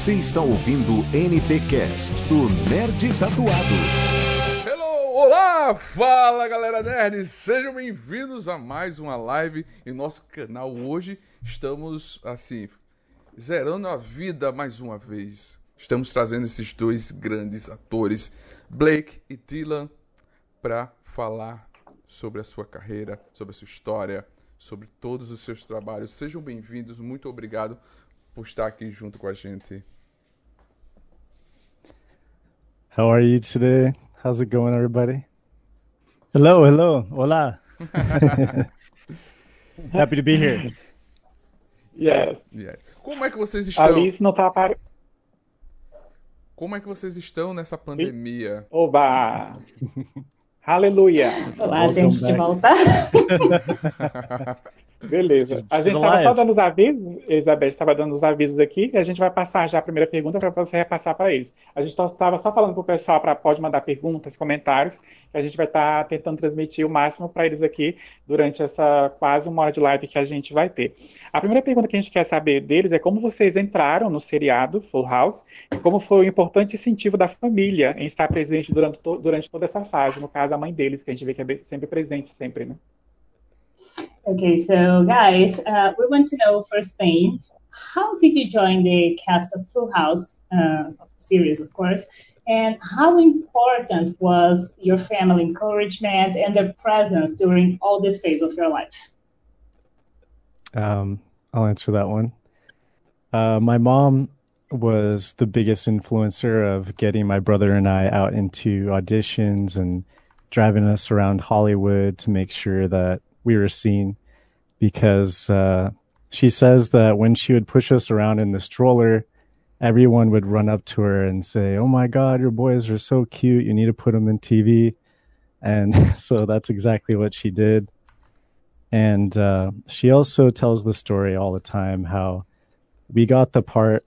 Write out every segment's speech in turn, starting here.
Você está ouvindo NT Cast do Nerd Tatuado. Hello, olá, fala galera nerd, sejam bem-vindos a mais uma live em nosso canal. Hoje estamos assim zerando a vida mais uma vez. Estamos trazendo esses dois grandes atores, Blake e Dylan, para falar sobre a sua carreira, sobre a sua história, sobre todos os seus trabalhos. Sejam bem-vindos, muito obrigado por estar aqui junto com a gente. How are you today? How's it going, everybody? Hello, hello, hola. Happy to be here. Yes. Yeah. Como é que vocês estão? Alice não tá para... Como é que vocês estão nessa pandemia? Oba! Aleluia! Olá, Welcome gente, de back. volta. Beleza. A gente estava só live. dando os avisos, Elizabeth estava dando os avisos aqui, e a gente vai passar já a primeira pergunta para você repassar para eles. A gente estava só falando para o pessoal para pode mandar perguntas, comentários, que a gente vai estar tentando transmitir o máximo para eles aqui durante essa quase uma hora de live que a gente vai ter. A primeira pergunta que a gente quer saber deles é como vocês entraram no seriado Full House e como foi o importante incentivo da família em estar presente durante, to- durante toda essa fase, no caso a mãe deles, que a gente vê que é sempre presente, sempre, né? Okay, so guys, uh, we want to know for Spain, how did you join the cast of Full House, uh, series, of course, and how important was your family encouragement and their presence during all this phase of your life? Um, I'll answer that one. Uh, my mom was the biggest influencer of getting my brother and I out into auditions and driving us around Hollywood to make sure that we were seen. Because uh, she says that when she would push us around in the stroller, everyone would run up to her and say, "Oh my God, your boys are so cute! You need to put them in TV." And so that's exactly what she did. And uh, she also tells the story all the time how we got the part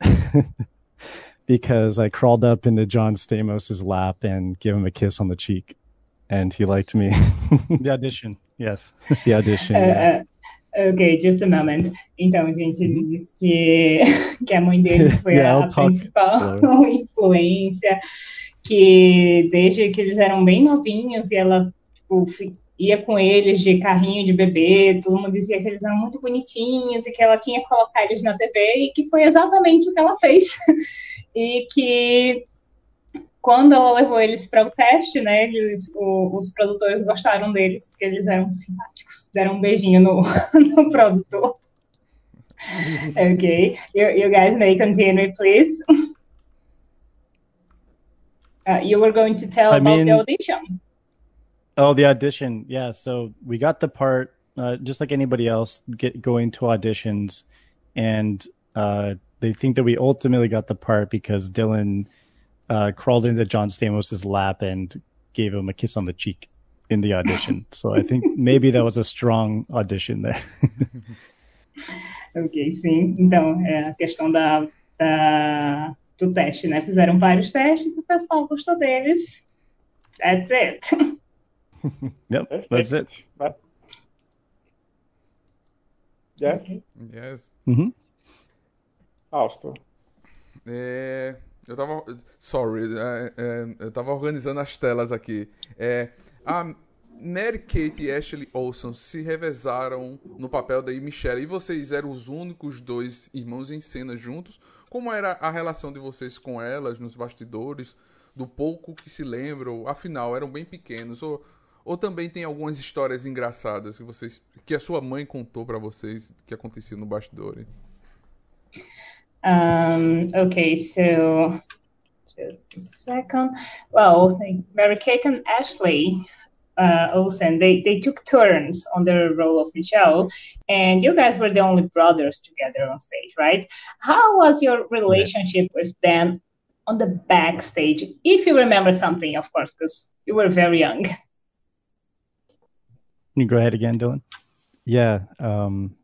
because I crawled up into John Stamos' lap and gave him a kiss on the cheek, and he liked me. the audition, yes, the audition. yeah. Uh, ok, just a moment. Então, gente, ele disse que, que a mãe deles foi Yeah, a principal influência, que desde que eles eram bem novinhos e ela tipo, ia com eles de carrinho de bebê, todo mundo dizia que eles eram muito bonitinhos e que ela tinha que colocar eles na TV e que foi exatamente o que ela fez. E que quando ela levou eles para o teste, né, eles, o- os produtores gostaram deles, porque eles eram simpáticos, deram um beijinho no, no produtor. Okay, you, you guys may continue, please. Uh, you were going to tell I about mean- the audition. Oh, the audition. Yeah. So we got the part, uh, just like anybody else, get going to auditions, and uh, they think that we ultimately got the part because Dylan uh, crawled into John Stamos' lap and gave him a kiss on the cheek in the audition. so I think maybe that was a strong audition there. Ok, sim. Então, é a questão da, da- do teste, né? Fizeram vários testes e o pessoal gostou deles. That's it. yep, that's it. Vai. Yes? Yes. hmm Fausto. É, eu tava. Sorry, é, é, eu tava organizando as telas aqui. É, a Mary Kate e Ashley Olsen se revezaram no papel da Michelle e vocês eram os únicos dois irmãos em cena juntos. Como era a relação de vocês com elas nos bastidores? Do pouco que se lembram, afinal, eram bem pequenos. Ou, ou também tem algumas histórias engraçadas que vocês que a sua mãe contou pra vocês que acontecia no bastidor? Um, okay, so just a second. Well, Mary Kate and Ashley uh, Olsen, they, they took turns on the role of Michelle, and you guys were the only brothers together on stage, right? How was your relationship with them on the backstage? If you remember something, of course, because you were very young. Can you go ahead again, Dylan. Yeah, um,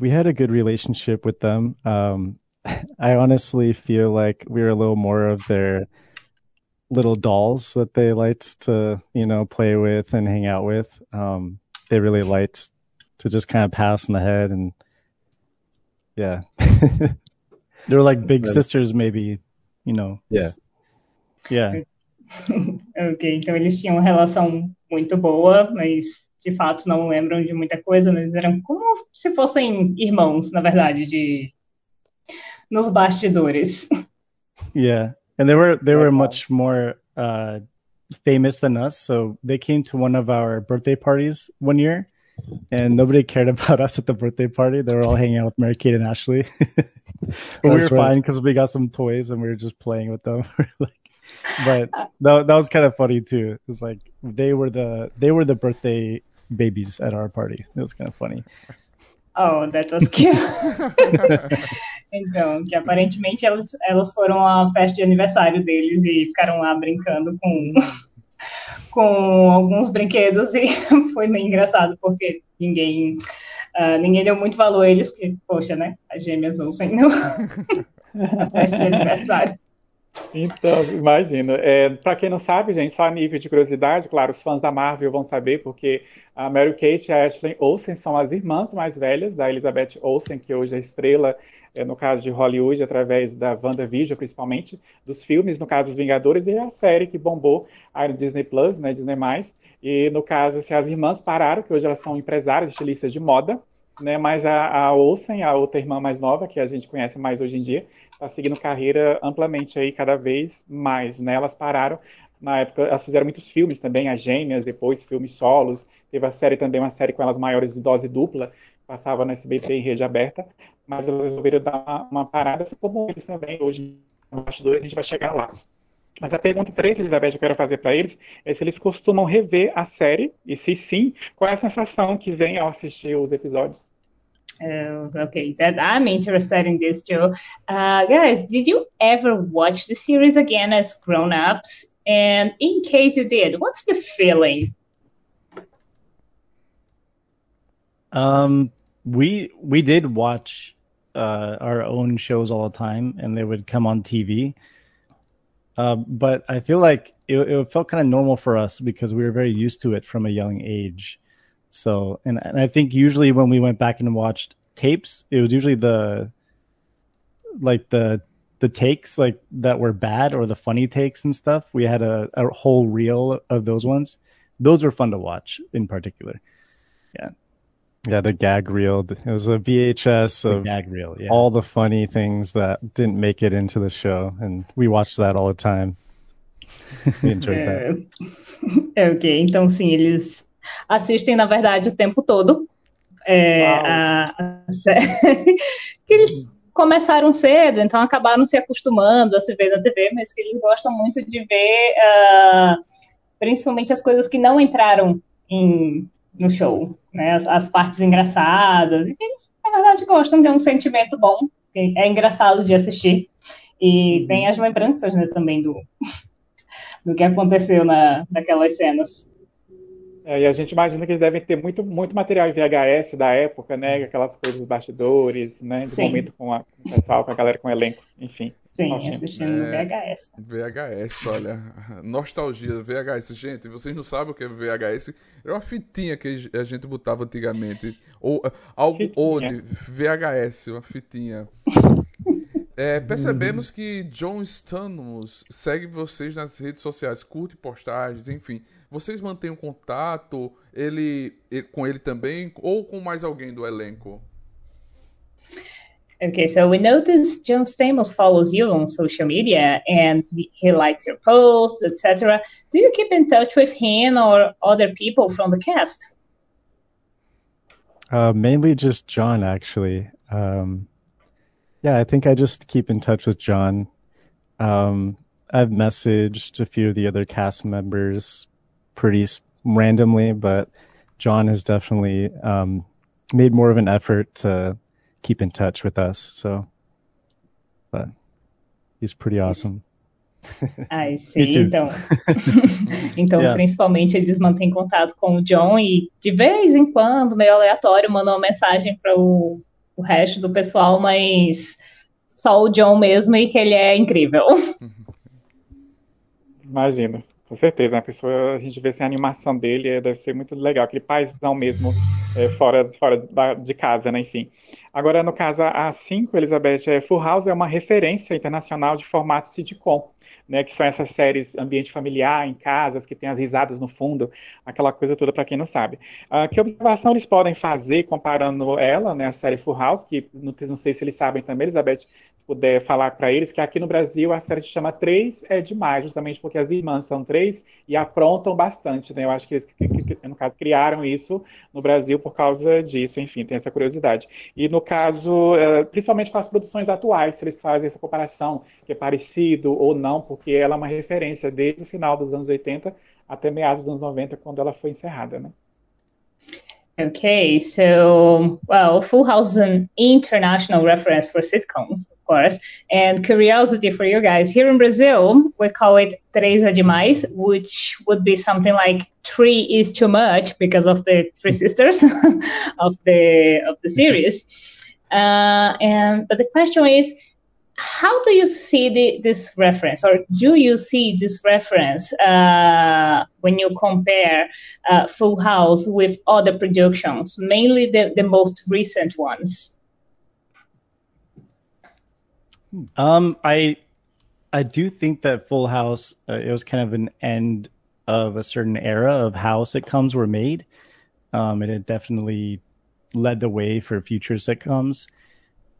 we had a good relationship with them. Um, I honestly feel like we were a little more of their little dolls that they liked to, you know, play with and hang out with. Um, they really liked to just kind of pass in the head and yeah. They were like big sisters, maybe, you know. Yeah. Yeah. ok, então eles tinham uma relação muito boa, mas de fato não lembram de muita coisa, mas eram como se fossem irmãos, na verdade, de nos bastidores. Yeah, and they were they were much more uh, famous than us. So they came to one of our birthday parties one year, and nobody cared about us at the birthday party. They were all hanging out with Mary Kate and Ashley. we were right. fine because we got some toys and we were just playing with them. like, but that that was kind of funny too. It's like they were the they were the birthday babies at our party. It was kind of funny. Oh, that was cute. então, que aparentemente elas, elas foram à festa de aniversário deles e ficaram lá brincando com, com alguns brinquedos e foi meio engraçado porque ninguém, ah, ninguém deu muito valor a eles, porque, poxa, né? As gêmeas Olsen no, na festa de aniversário. Então, imagina. É, para quem não sabe, gente, só a nível de curiosidade, claro, os fãs da Marvel vão saber, porque a Mary Kate e a Ashley Olsen são as irmãs mais velhas da Elizabeth Olsen, que hoje é estrela, é, no caso de Hollywood, através da WandaVision, principalmente, dos filmes, no caso dos Vingadores, e a série que bombou no Disney Plus, né, Disney+. E no caso, se as irmãs pararam, que hoje elas são empresárias, estilistas de moda, né, mas a, a Olsen, a outra irmã mais nova, que a gente conhece mais hoje em dia, está seguindo carreira amplamente aí cada vez mais, né? Elas pararam na época, elas fizeram muitos filmes também, as Gêmeas, depois filmes solos, teve a série também, uma série com elas maiores de dose dupla, passava no SBT em rede aberta, mas elas resolveram dar uma, uma parada, assim como eles também hoje no bastidores, a gente vai chegar lá. Mas a pergunta 3, Elizabeth, que eu quero fazer para eles é se eles costumam rever a série, e se sim, qual é a sensação que vem ao assistir os episódios? Oh, okay, that I'm interested in this too. Uh, guys, did you ever watch the series again as grown-ups? And in case you did, what's the feeling? Um, we we did watch uh, our own shows all the time, and they would come on TV. Uh, but I feel like it, it felt kind of normal for us because we were very used to it from a young age. So, and, and I think usually when we went back and watched tapes, it was usually the like the the takes like that were bad or the funny takes and stuff. We had a, a whole reel of those ones. Those were fun to watch in particular. Yeah. Yeah, the gag reel. It was a VHS The of gag reel, yeah. all the funny things that didn't make it into the show, and we watched that all the time. we enjoyed that. É, ok, então sim, eles assistem, na verdade, o tempo todo. É, a, a série. que eles começaram cedo, então acabaram se acostumando a se ver na TV, mas que eles gostam muito de ver, ah, principalmente as coisas que não entraram em, no show, né? As, as partes engraçadas. E eles, na verdade, gostam de um sentimento bom, é engraçado de assistir. E tem as lembranças, né, também do, do que aconteceu na, naquelas cenas. É, e a gente imagina que eles devem ter muito, muito material em VHS da época, né? Aquelas coisas dos bastidores, né? De Sim. momento com, a, com o pessoal, com a galera, com o elenco, enfim. Sim, assistindo É. VHS. VHS, olha. Nostalgia, VHS. Gente, vocês não sabem o que é VHS? Era uma fitinha que a gente botava antigamente. Ou algo Fitinha. onde VHS, uma fitinha. É, percebemos que John Stamos segue vocês nas redes sociais, curte postagens, enfim. Vocês mantêm um contato ele, e- com ele também ou com mais alguém do elenco? Okay, so we noticed John Stamos follows you on social media and he likes your posts, etc. Do you keep in touch with him or other people from the cast? Uh, mainly just John, actually. Um, yeah, I think I just keep in touch with John. Um, I've messaged a few of the other cast members pretty randomly, but John has definitely um, made more of an effort to keep in touch with us. So, but he's pretty awesome. I see. Então, então Yeah. principalmente eles mantêm contato com o John e de vez em quando, meio aleatório, mandam uma mensagem para o, o resto do pessoal, mas só o John mesmo e que ele é incrível. Imagina, com certeza. A pessoa, a gente vê assim, a animação dele, é, deve ser muito legal, aquele paizão mesmo, é, fora, fora da- de casa, né? Enfim. Agora, no caso A5, Elizabeth, é, Full House é uma referência internacional de formato sitcom né, que são essas séries ambiente familiar, em casas, que tem as risadas no fundo, aquela coisa toda para quem não sabe. Uh, que observação eles podem fazer comparando ela, né, a série Full House, que não, não sei se eles sabem também, Elizabeth, puder falar para eles que aqui no Brasil a série se chama Três é Demais, justamente porque as irmãs são três e aprontam bastante, né? Eu acho que eles, no caso, criaram isso no Brasil por causa disso, enfim, tem essa curiosidade. E no caso, é, principalmente com as produções atuais, se eles fazem essa comparação, que é parecido ou não, porque ela é uma referência desde o final dos anos 80 até meados dos anos 90, quando ela foi encerrada, né? Okay, so, well, Full House is an international reference for sitcoms, of course. And curiosity for you guys, here in Brazil, we call it Teresa Demais, which would be something like three is too much because of the three sisters of the of the series. Uh, and but the question is, how do you see the, this reference, or do you see this reference uh, when you compare uh, Full House with other productions, mainly the, the most recent ones? Um, I I do think that Full House uh, it was kind of an end of a certain era of how sitcoms were made. Um, it definitely led the way for future sitcoms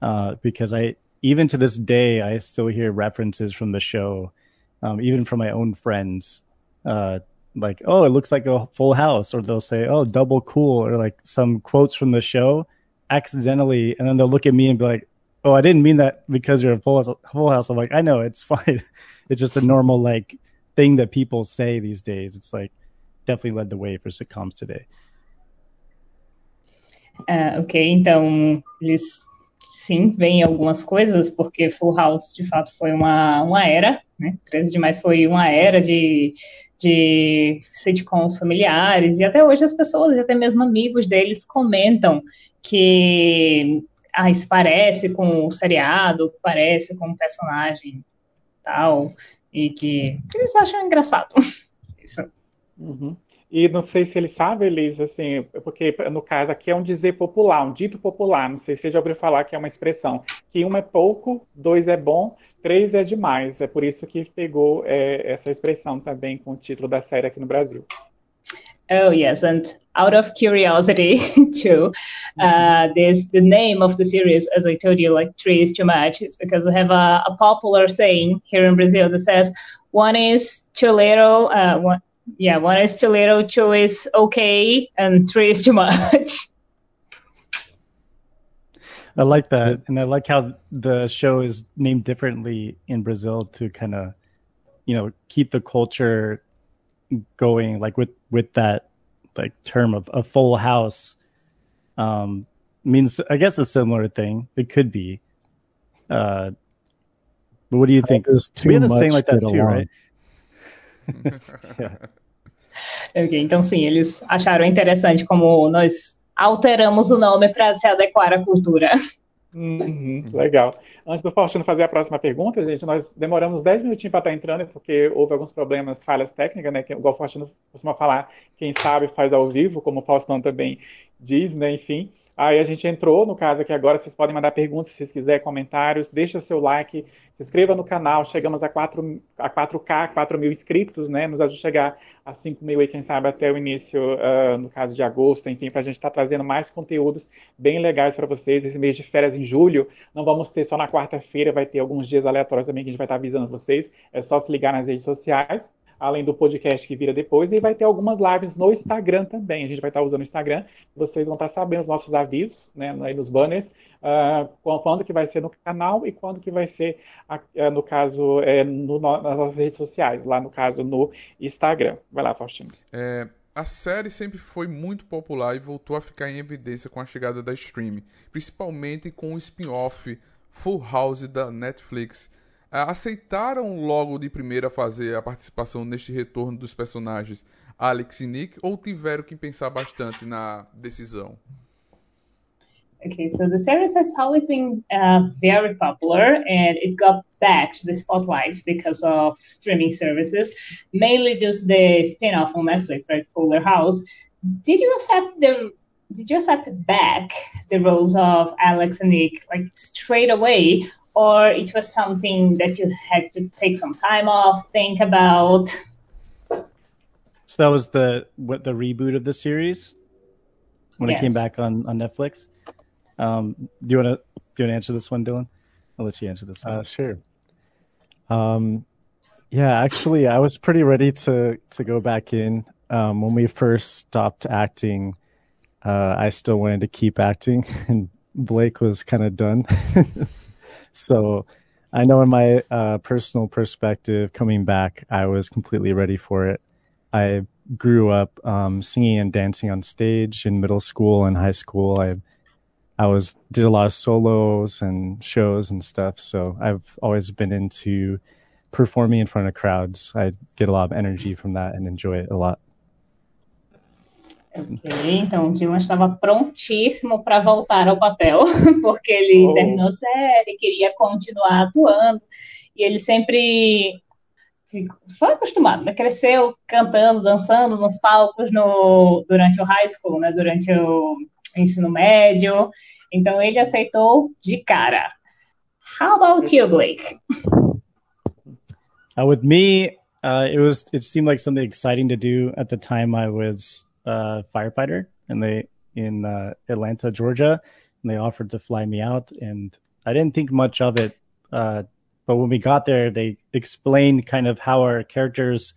uh, because I even to this day, I still hear references from the show, um, even from my own friends. Uh, like, oh, it looks like a full house, or they'll say, oh, double cool, or like some quotes from the show accidentally, and then they'll look at me and be like, oh, I didn't mean that because you're a full house. Full house. I'm like, I know, it's fine. it's just a normal like thing that people say these days. It's like definitely led the way for sitcoms today. Uh, ok, então eles sim, vem algumas coisas, porque Full House, de fato, foi uma, uma era, né? 13 Demais foi uma era de, de sitcoms familiares, e até hoje as pessoas, e até mesmo amigos deles, comentam que ah, isso parece com o seriado, parece com o personagem tal, e que, que eles acham engraçado. Isso. Uhum. E não sei se ele sabe, Elis, assim, porque no caso aqui é um dizer popular, um dito popular. Não sei se você já ouviu falar que é uma expressão. Que um é pouco, dois é bom, três é demais. É por isso que pegou é, essa expressão também com o título da série aqui no Brasil. Oh yes, and out of curiosity too, uh, this the name of the series, as I told you, like three is too much. It's because we have a, a popular saying here in Brazil that says one is too little, uh, one, yeah, one is too little, two is okay, and three is too much. I like that, and I like how the show is named differently in Brazil to kind of, you know, keep the culture going, like with with that like term of a full house. Um, means I guess a similar thing. It could be. Uh, but what do you think? Too we had a saying like that too, right? Ok, então sim, eles acharam interessante como nós alteramos o nome para se adequar à cultura. Uhum, legal. Antes do Faustino fazer a próxima pergunta, gente, nós demoramos 10 minutinhos para estar entrando, porque houve alguns problemas, falhas técnicas, né? Que, igual o Faustino costuma falar, quem sabe faz ao vivo, como o Faustão também diz, né? Enfim. Aí a gente entrou, no caso aqui agora, vocês podem mandar perguntas se vocês quiserem, comentários, deixa seu like, se inscreva no canal, chegamos a, 4, a 4K, 4 mil inscritos, né? Nos ajuda a chegar a 5 mil aí, quem sabe, até o início, uh, no caso de agosto, enfim, para a gente estar tá trazendo mais conteúdos bem legais para vocês. Esse mês de férias em julho, não vamos ter só na quarta-feira, vai ter alguns dias aleatórios também que a gente vai estar tá avisando vocês. É só se ligar nas redes sociais além do podcast que vira depois, e vai ter algumas lives no Instagram também. A gente vai estar usando o Instagram, vocês vão estar sabendo os nossos avisos, né, aí nos banners, uh, quando que vai ser no canal e quando que vai ser, uh, no caso, é, no, nas nossas redes sociais, lá no caso no Instagram. Vai lá, Faustino. É, a série sempre foi muito popular e voltou a ficar em evidência com a chegada da streaming, principalmente com o spin-off Full House da Netflix aceitaram logo de primeira fazer a participação neste retorno dos personagens Alex e Nick ou tiveram que pensar bastante na decisão? Okay, so the series has always been uh, very popular and it got back to the spotlight because of streaming services, mainly just the spin off on Netflix, right? Fuller House. Did you accept the did you accept back the roles of Alex and Nick like straight away, or it was something that you had to take some time off, think about? So that was the what the reboot of the series when yes. it came back on on Netflix. Um, do you want to do you want to answer this one, Dylan? I'll let you answer this one. Uh, sure. Um, yeah, actually, I was pretty ready to to go back in. Um, when we first stopped acting, uh, I still wanted to keep acting, and Blake was kind of done. so, I know in my uh, personal perspective, coming back, I was completely ready for it. I grew up um, singing and dancing on stage in middle school and high school. I I was did a lot of solos and shows and stuff. So I've always been into performing in front of crowds. I get a lot of energy from that and enjoy it a lot. Ok, então o Dylan estava prontíssimo para voltar ao papel, porque ele oh. terminou a série, queria continuar atuando, e ele sempre foi acostumado, né? cresceu cantando, dançando nos palcos no, durante o high school, né? durante o ensino médio, então ele aceitou de cara. How about you, Blake? Uh, with me, uh, it was it seemed like something exciting to do at the time. I was a firefighter, and they in uh, Atlanta, Georgia, and they offered to fly me out, and I didn't think much of it. Uh, but when we got there, they explained kind of how our characters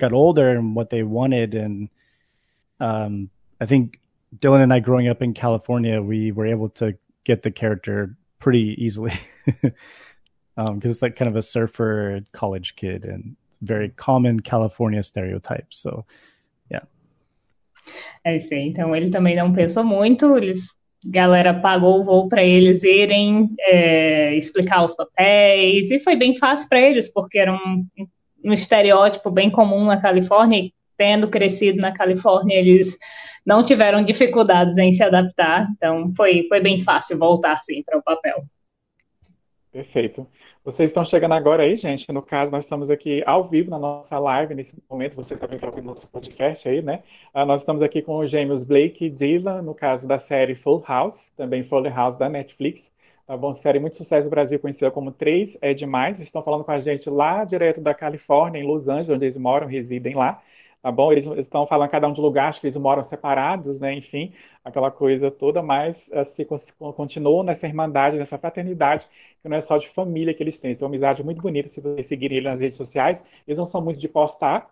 got older and what they wanted, and um, I think Dylan and I, growing up in California, we were able to get the character pretty easily. because um, it's like kind of a surfer college kid and very common California stereotype. So, yeah. É isso aí. Então ele também não pensou muito. Eles, galera pagou o voo para eles irem é, explicar os papéis e foi bem fácil para eles porque era um, um estereótipo bem comum na Califórnia. E tendo crescido na Califórnia, eles não tiveram dificuldades em se adaptar. Então foi foi bem fácil voltar sim para o papel. Perfeito. Vocês estão chegando agora aí, gente. No caso, nós estamos aqui ao vivo na nossa live nesse momento. Você também está ouvindo nosso podcast aí, né? Uh, nós estamos aqui com os gêmeos Blake e Dylan, no caso da série Full House, também Full House da Netflix. Tá bom? Série muito sucesso no Brasil, conhecida como Três é Demais. Estão falando com a gente lá direto da Califórnia, em Los Angeles, onde eles moram, residem lá tá bom? Eles estão falando cada um de lugar, acho que eles moram separados, né? Enfim, aquela coisa toda, mas assim, continuam nessa irmandade, nessa fraternidade, que não é só de família que eles têm. Então, uma amizade muito bonita, se vocês seguirem ele nas redes sociais. Eles não são muito de postar,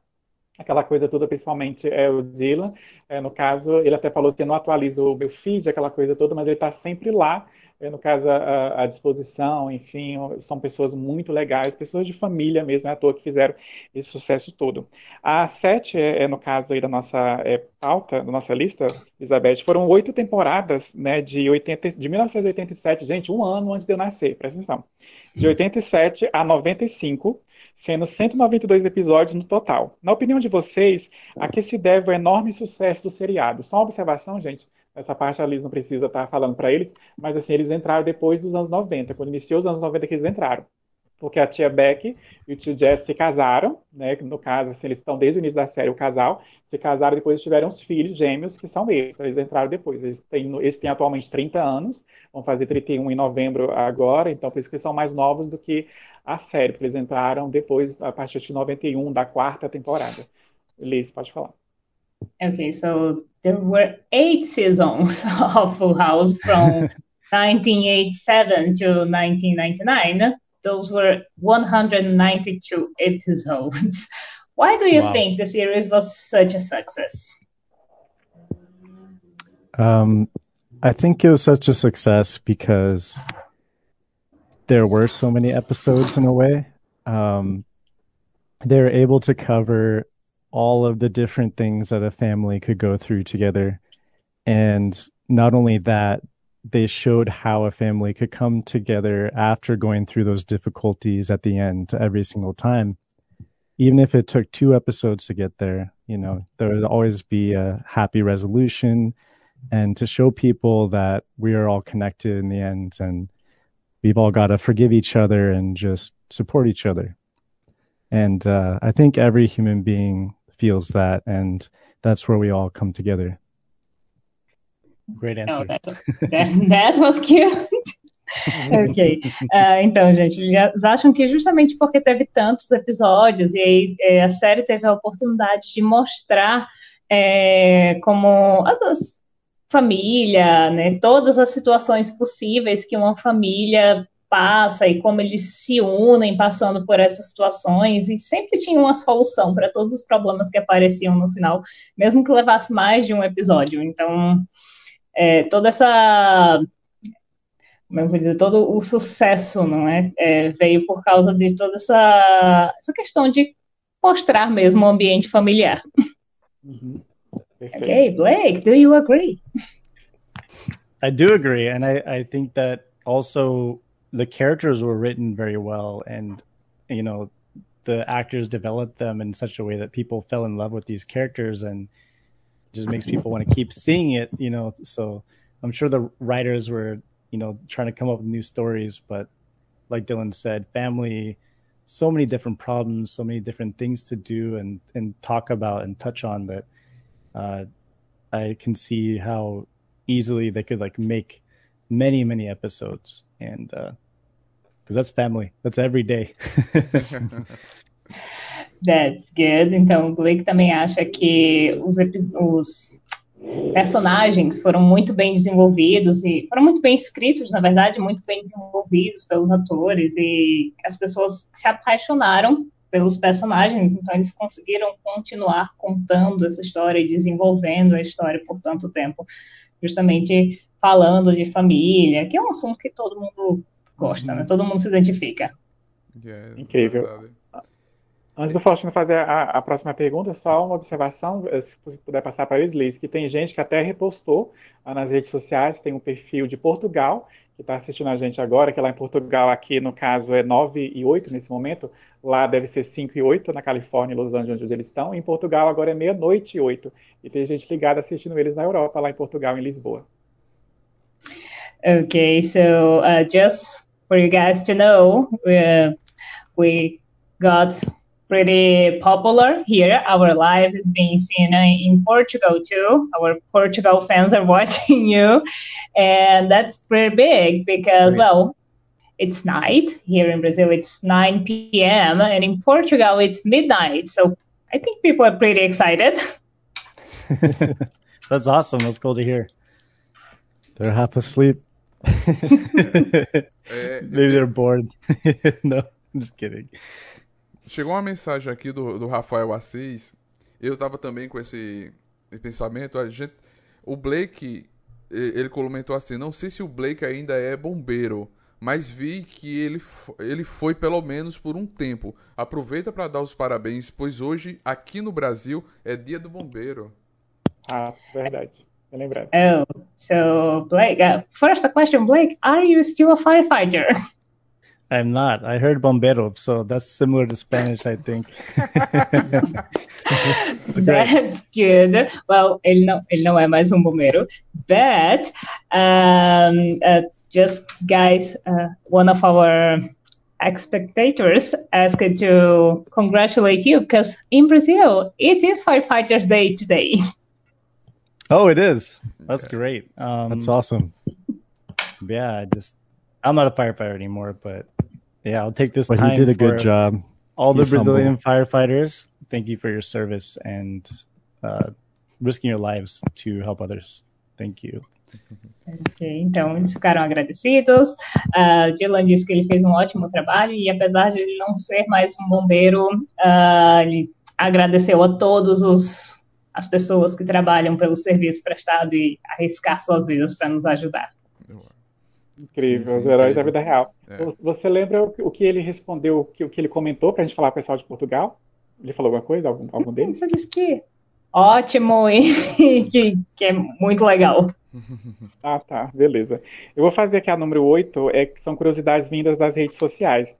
aquela coisa toda, principalmente é o Dylan. É, no caso, ele até falou que não atualiza o meu feed, aquela coisa toda, mas ele está sempre lá no caso, à disposição, enfim, são pessoas muito legais, pessoas de família mesmo, é à toa que fizeram esse sucesso todo. A sete, é, é no caso aí da nossa é, pauta, da nossa lista, Elizabeth, foram oito temporadas, né, de, 80, de 1987, gente, um ano antes de eu nascer, presta atenção, de 87 a 95, sendo 192 episódios no total. Na opinião de vocês, a que se deve o enorme sucesso do seriado? Só uma observação, gente, essa parte a Liz não precisa estar falando para eles, mas assim, eles entraram depois dos anos 90, quando iniciou os anos 90 que eles entraram. Porque a tia Beck e o tio Jess se casaram, né? No caso, assim, eles estão desde o início da série, o casal, se casaram depois tiveram os filhos gêmeos, que são eles. Eles entraram depois. Eles têm, eles têm atualmente 30 anos, vão fazer 31 em novembro agora, então por isso que eles são mais novos do que a série, porque eles entraram depois, a partir de 91, da quarta temporada. Liz, pode falar. Okay, so there were eight seasons of Full House from 1987 to 1999. Those were 192 episodes. Why do you wow. think the series was such a success? Um, I think it was such a success because there were so many episodes in a way. Um, they were able to cover all of the different things that a family could go through together. And not only that, they showed how a family could come together after going through those difficulties at the end every single time. Even if it took two episodes to get there, you know, there would always be a happy resolution and to show people that we are all connected in the end and we've all got to forgive each other and just support each other. And uh, I think every human being feels that, and that's where we all come together. Great answer. No, that, that, that was cute. ok. Uh, então, gente, eles acham que justamente porque teve tantos episódios e aí é, a série teve a oportunidade de mostrar é, como as família, né, todas as situações possíveis que uma família passa e como eles se unem passando por essas situações e sempre tinha uma solução para todos os problemas que apareciam no final, mesmo que levasse mais de um episódio. Então, é, toda essa como eu vou dizer, todo o sucesso, não é? é? veio por causa de toda essa, essa questão de mostrar mesmo o ambiente familiar. Uhum. Okay, Blake, do you agree? I do agree, and I, I think that also the characters were written very well, and you know the actors developed them in such a way that people fell in love with these characters, and just makes people want to keep seeing it. You know, so I'm sure the writers were you know, trying to come up with new stories. But like Dylan said, family, so many different problems, so many different things to do and, and talk about and touch on that uh, I can see how easily they could like make many, many episodes. And because that's family, that's every day. That's good. Então, o Blake também acha que os, os personagens foram muito bem desenvolvidos e foram muito bem escritos, na verdade, muito bem desenvolvidos pelos atores e as pessoas se apaixonaram pelos personagens, então eles conseguiram continuar contando essa história e desenvolvendo a história por tanto tempo, justamente falando de família, que é um assunto que todo mundo gosta, né? Todo mundo se identifica. Yeah, Incrível. Verdade. Antes do Faustino fazer a, a, próxima pergunta, só uma observação, eh, se puder passar para o Liz, que tem gente que até repostou ah, nas redes sociais, tem um perfil de Portugal, que está assistindo a gente agora, que lá em Portugal, aqui no caso é 9 e 8 nesse momento, lá deve ser 5 e 8, na Califórnia e Los Angeles, onde eles estão, em Portugal agora é meia-noite e 8, e tem gente ligada assistindo eles na Europa, lá em Portugal, em Lisboa. Okay, so uh, just for you guys to know, uh, we got pretty popular here. Our live is being seen in Portugal too. Our Portugal fans are watching you, and that's pretty big because, well, it's night here in Brazil. It's 9 p.m. and in Portugal it's midnight. So I think people are pretty excited. that's awesome. That's cool to hear. They're half asleep. Maybe they're bored. no, I'm just kidding. Chegou uma mensagem aqui do, do Rafael Assis. Eu tava também com esse, esse pensamento. A gente, o Blake, ele comentou assim: não sei se o Blake ainda é bombeiro, mas vi que ele, ele foi pelo menos por um tempo. Aproveita para dar os parabéns, pois hoje aqui no Brasil é dia do bombeiro. Ah, verdade. É lembrado. Oh, so Blake, uh, first question, Blake, are you still a firefighter? I'm not. I heard bombero, so that's similar to Spanish, I think. that's good. Well, ele não, ele não é mais um bombeiro, but um, uh, just guys, uh, one of our spectators asked to congratulate you because in Brazil it is Firefighters Day today. Oh, it is. That's great. Um, That's awesome. Yeah, I just I'm not a firefighter anymore, but yeah, I'll take this but time. He did a good job. All He's the Brazilian humble. firefighters, thank you for your service and uh, risking your lives to help others. Thank you. Ok, então eles ficaram agradecidos. Uh, Dylan disse que ele fez um ótimo trabalho e apesar de ele não ser mais um bombeiro, uh, ele agradeceu a todos os as pessoas que trabalham pelo serviço prestado e arriscar suas vidas para nos ajudar. Incrível, sim, sim, os heróis incrível. da vida real. É. Você lembra o que ele respondeu, o que, ele comentou para a gente falar para o pessoal de Portugal? Ele falou alguma coisa, algum, algum deles? Você disse que ótimo e que, que é muito legal. Ah, tá, beleza. Eu vou fazer aqui a número 8, é, que são curiosidades vindas das redes sociais.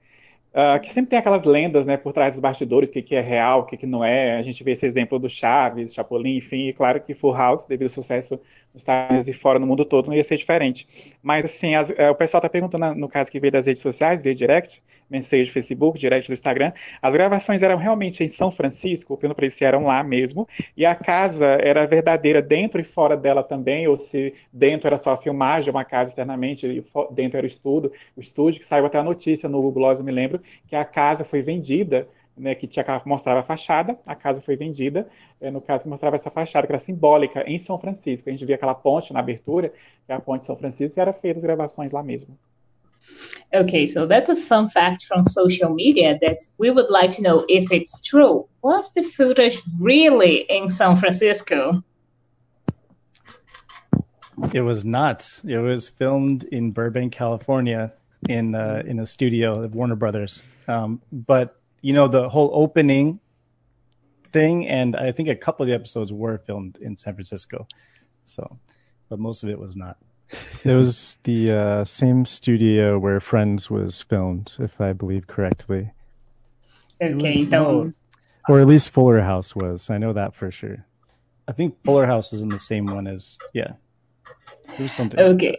Uh, que sempre tem aquelas lendas né, por trás dos bastidores, o que, que é real, o que, que não é. A gente vê esse exemplo do Chaves, Chapolin, enfim, e claro que Full House, devido ao sucesso nos Estados Unidos e fora no mundo todo, não ia ser diferente. Mas, assim, as, uh, o pessoal está perguntando, no caso que veio das redes sociais, via direct, mensagem do Facebook, direct do Instagram. As gravações eram realmente em São Francisco, pelo para se eram lá mesmo, e a casa era verdadeira dentro e fora dela também, ou se dentro era só a filmagem, uma casa externamente, e dentro era o estúdio, o estúdio que saiu até a notícia no Google eu me lembro, que a casa foi vendida né, que tinha, mostrava a fachada, a casa foi vendida, é, no caso que mostrava essa fachada, que era simbólica, em São Francisco. A gente via aquela ponte na abertura, que é a ponte de São Francisco, e era feita as gravações lá mesmo. Okay, so that's a fun fact from social media that we would like to know if it's true. Was the footage really in San Francisco? It was not. It was filmed in Burbank, California, in uh, in a studio of Warner Brothers. Um, but you know the whole opening thing, and I think a couple of the episodes were filmed in San Francisco. So, but most of it was not. It was the uh, same studio where Friends was filmed, if I believe correctly. Okay, então. Or at least Fuller House was. I know that for sure. I think Fuller House was in the same one as yeah. It was something. Okay.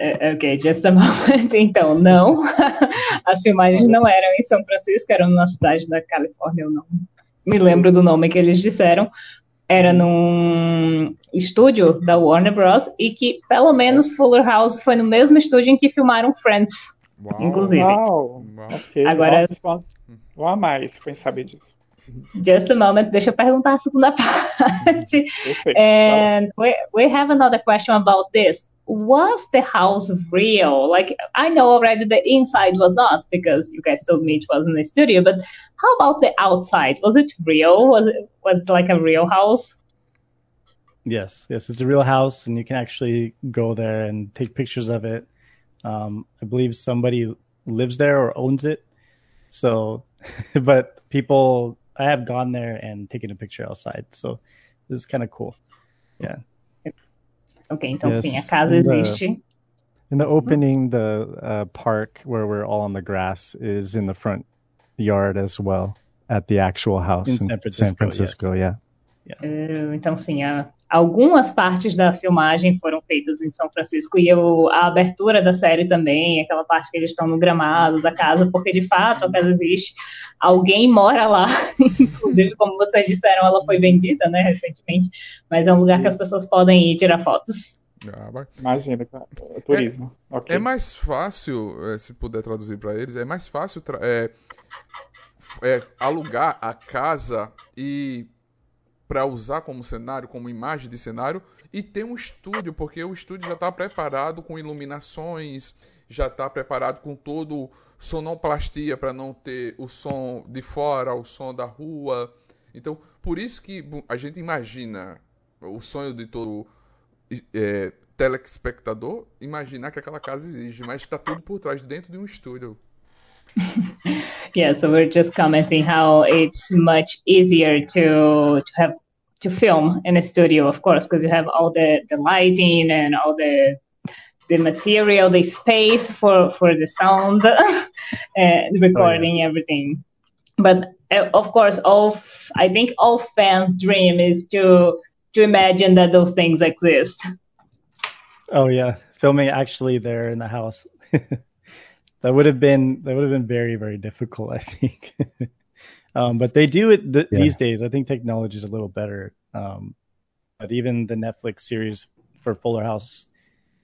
Uh, ok, just a moment. Então, não. As filmagens não eram em São Francisco, eram na cidade da Califórnia, eu não me lembro do nome que eles disseram. Era num estúdio da Warner Bros. e que, pelo menos, Fuller House foi no mesmo estúdio em que filmaram Friends, Uau. inclusive. Uau. Okay. Agora. Vou a mais, foi saber disso. Just a moment, deixa eu perguntar a segunda parte. And we, we have another question about this. Was the house real? Like, I know already the inside was not because you guys told me it was in the studio, but how about the outside? Was it real? Was it was it like a real house? Yes, yes, it's a real house, and you can actually go there and take pictures of it. Um, I believe somebody lives there or owns it. So, but people, I have gone there and taken a picture outside. So, this is kind of cool. Yeah. Ok, então yes. sim, a casa in existe. The, in the opening, the uh, park where we're all on the grass is in the front yard as well at the actual house in, in San Francisco. San Francisco yes. yeah. Uh, então, sim, a, algumas partes da filmagem foram feitas em São Francisco e eu, a abertura da série também, aquela parte que eles estão no gramado da casa, porque de fato a casa existe, alguém mora lá, inclusive, como vocês disseram, ela foi vendida, né, recentemente, mas é um lugar que as pessoas podem ir tirar fotos. Ah, Imagina, é turismo. É, okay. é mais fácil, é, se puder traduzir para eles, é mais fácil é, é, alugar a casa e para usar como cenário, como imagem de cenário, e ter um estúdio, porque o estúdio já está preparado com iluminações, já está preparado com todo sonoplastia para não ter o som de fora, o som da rua. Então, por isso que a gente imagina o sonho de todo é, telespectador, imaginar que aquela casa existe, mas está tudo por trás, dentro de um estúdio. yeah, so we're just commenting how it's much easier to to have to film in a studio, of course, because you have all the the lighting and all the the material, the space for for the sound, and recording oh, yeah. everything. But uh, of course, all I think all fans' dream is to to imagine that those things exist. Oh yeah, filming actually there in the house. that would have been that would have been very very difficult i think. Um, but they do it th- yeah. these days. I think technology is a little better. Um, but even the netflix series for fuller house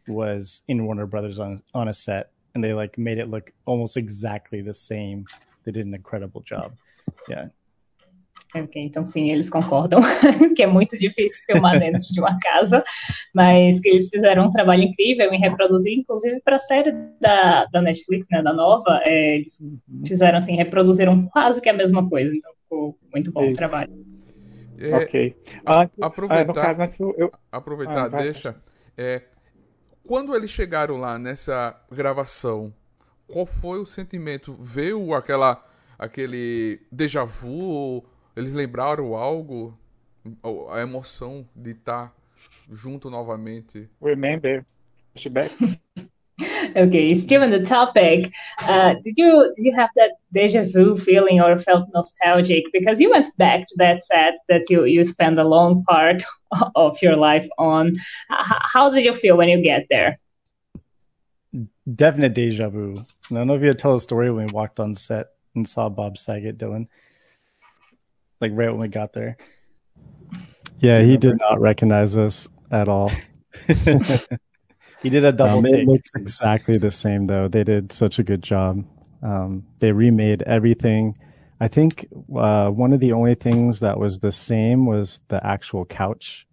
was in warner brothers on on a set and they like made it look almost exactly the same. They did an incredible job. Yeah Ok, então sim, eles concordam que é muito difícil filmar dentro de uma casa, mas que eles fizeram um trabalho incrível em reproduzir, inclusive para a série da, da Netflix, né, da nova, é, eles fizeram assim, reproduziram quase que a mesma coisa, então ficou muito bom o trabalho. É, ok. A, aproveitar, ah, caso, eu... aproveitar ah, deixa. É, quando eles chegaram lá nessa gravação, qual foi o sentimento? Veio aquela aquele déjà vu eles lembraram algo, a emoção de estar junto novamente. Remember, flashback. okay, still on the topic, uh, did you did you have that deja vu feeling or felt nostalgic because you went back to that set that you you spent a long part of your life on? H how did you feel when you get there? definite deja vu. I don't know if you tell a story when we walked on set and saw Bob Saget, Dylan. Like right when we got there. Yeah, he did not recognize us at all. he did a double um, take. It looks exactly the same though. They did such a good job. Um, they remade everything. I think uh, one of the only things that was the same was the actual couch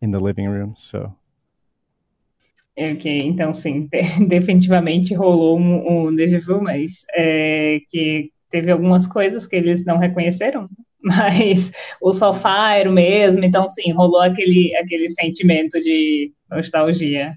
in the living room. So. Ok, então sim, definitivamente rolou um, um déjà vu, mas é, que teve algumas coisas que eles não reconheceram, mas o sofá era o mesmo, então sim, rolou aquele, aquele sentimento de nostalgia.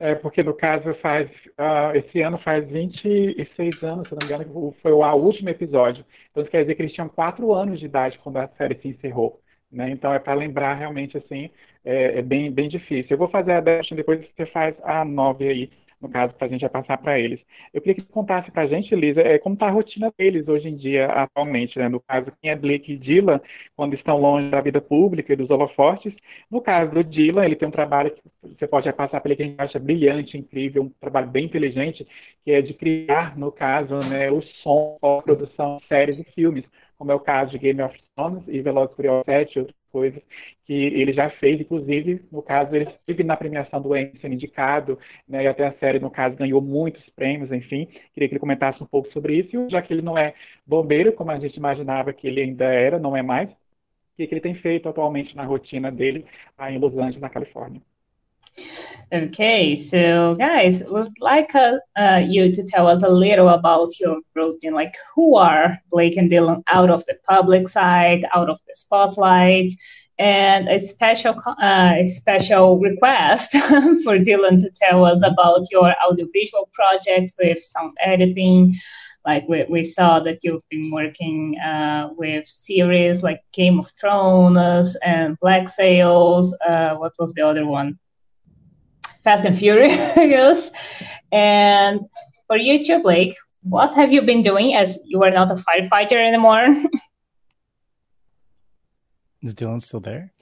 É, porque no caso faz, uh, esse ano faz 26 anos, se não me engano, foi o último episódio. Então isso quer dizer que eles tinham quatro anos de idade quando a série se encerrou. Né? Então é para lembrar realmente assim, é, é, bem, bem difícil. Eu vou fazer a 10, depois você faz a 9 aí no caso, para a gente passar para eles. Eu queria que você contasse para a gente, Lisa, é, como está a rotina deles hoje em dia, atualmente, né? No caso, quem é Blake e Dylan, quando estão longe da vida pública e dos holofotes. No caso do Dylan, ele tem um trabalho que você pode passar para ele que a gente acha brilhante, incrível, um trabalho bem inteligente, que é de criar, no caso, né, o som, a produção, séries e filmes como é o caso de Game of Thrones e Velozes Furiosos 7 e outras coisas que ele já fez, inclusive, no caso, ele esteve na premiação do sendo indicado, né, e até a série, no caso, ganhou muitos prêmios, enfim. Queria que ele comentasse um pouco sobre isso, já que ele não é bombeiro, como a gente imaginava que ele ainda era, não é mais, o que ele tem feito atualmente na rotina dele aí em Los Angeles, na Califórnia. Okay, so guys, we'd like uh, uh, you to tell us a little about your routine, like who are Blake and Dylan out of the public side, out of the spotlight, and a special uh, a special request for Dylan to tell us about your audiovisual projects with sound editing. Like we, we saw that you've been working uh, with series like Game of Thrones and Black Sails. Uh, what was the other one? Fast and Furious. and for you too, Blake, what have you been doing as you are not a firefighter anymore? Is Dylan still there?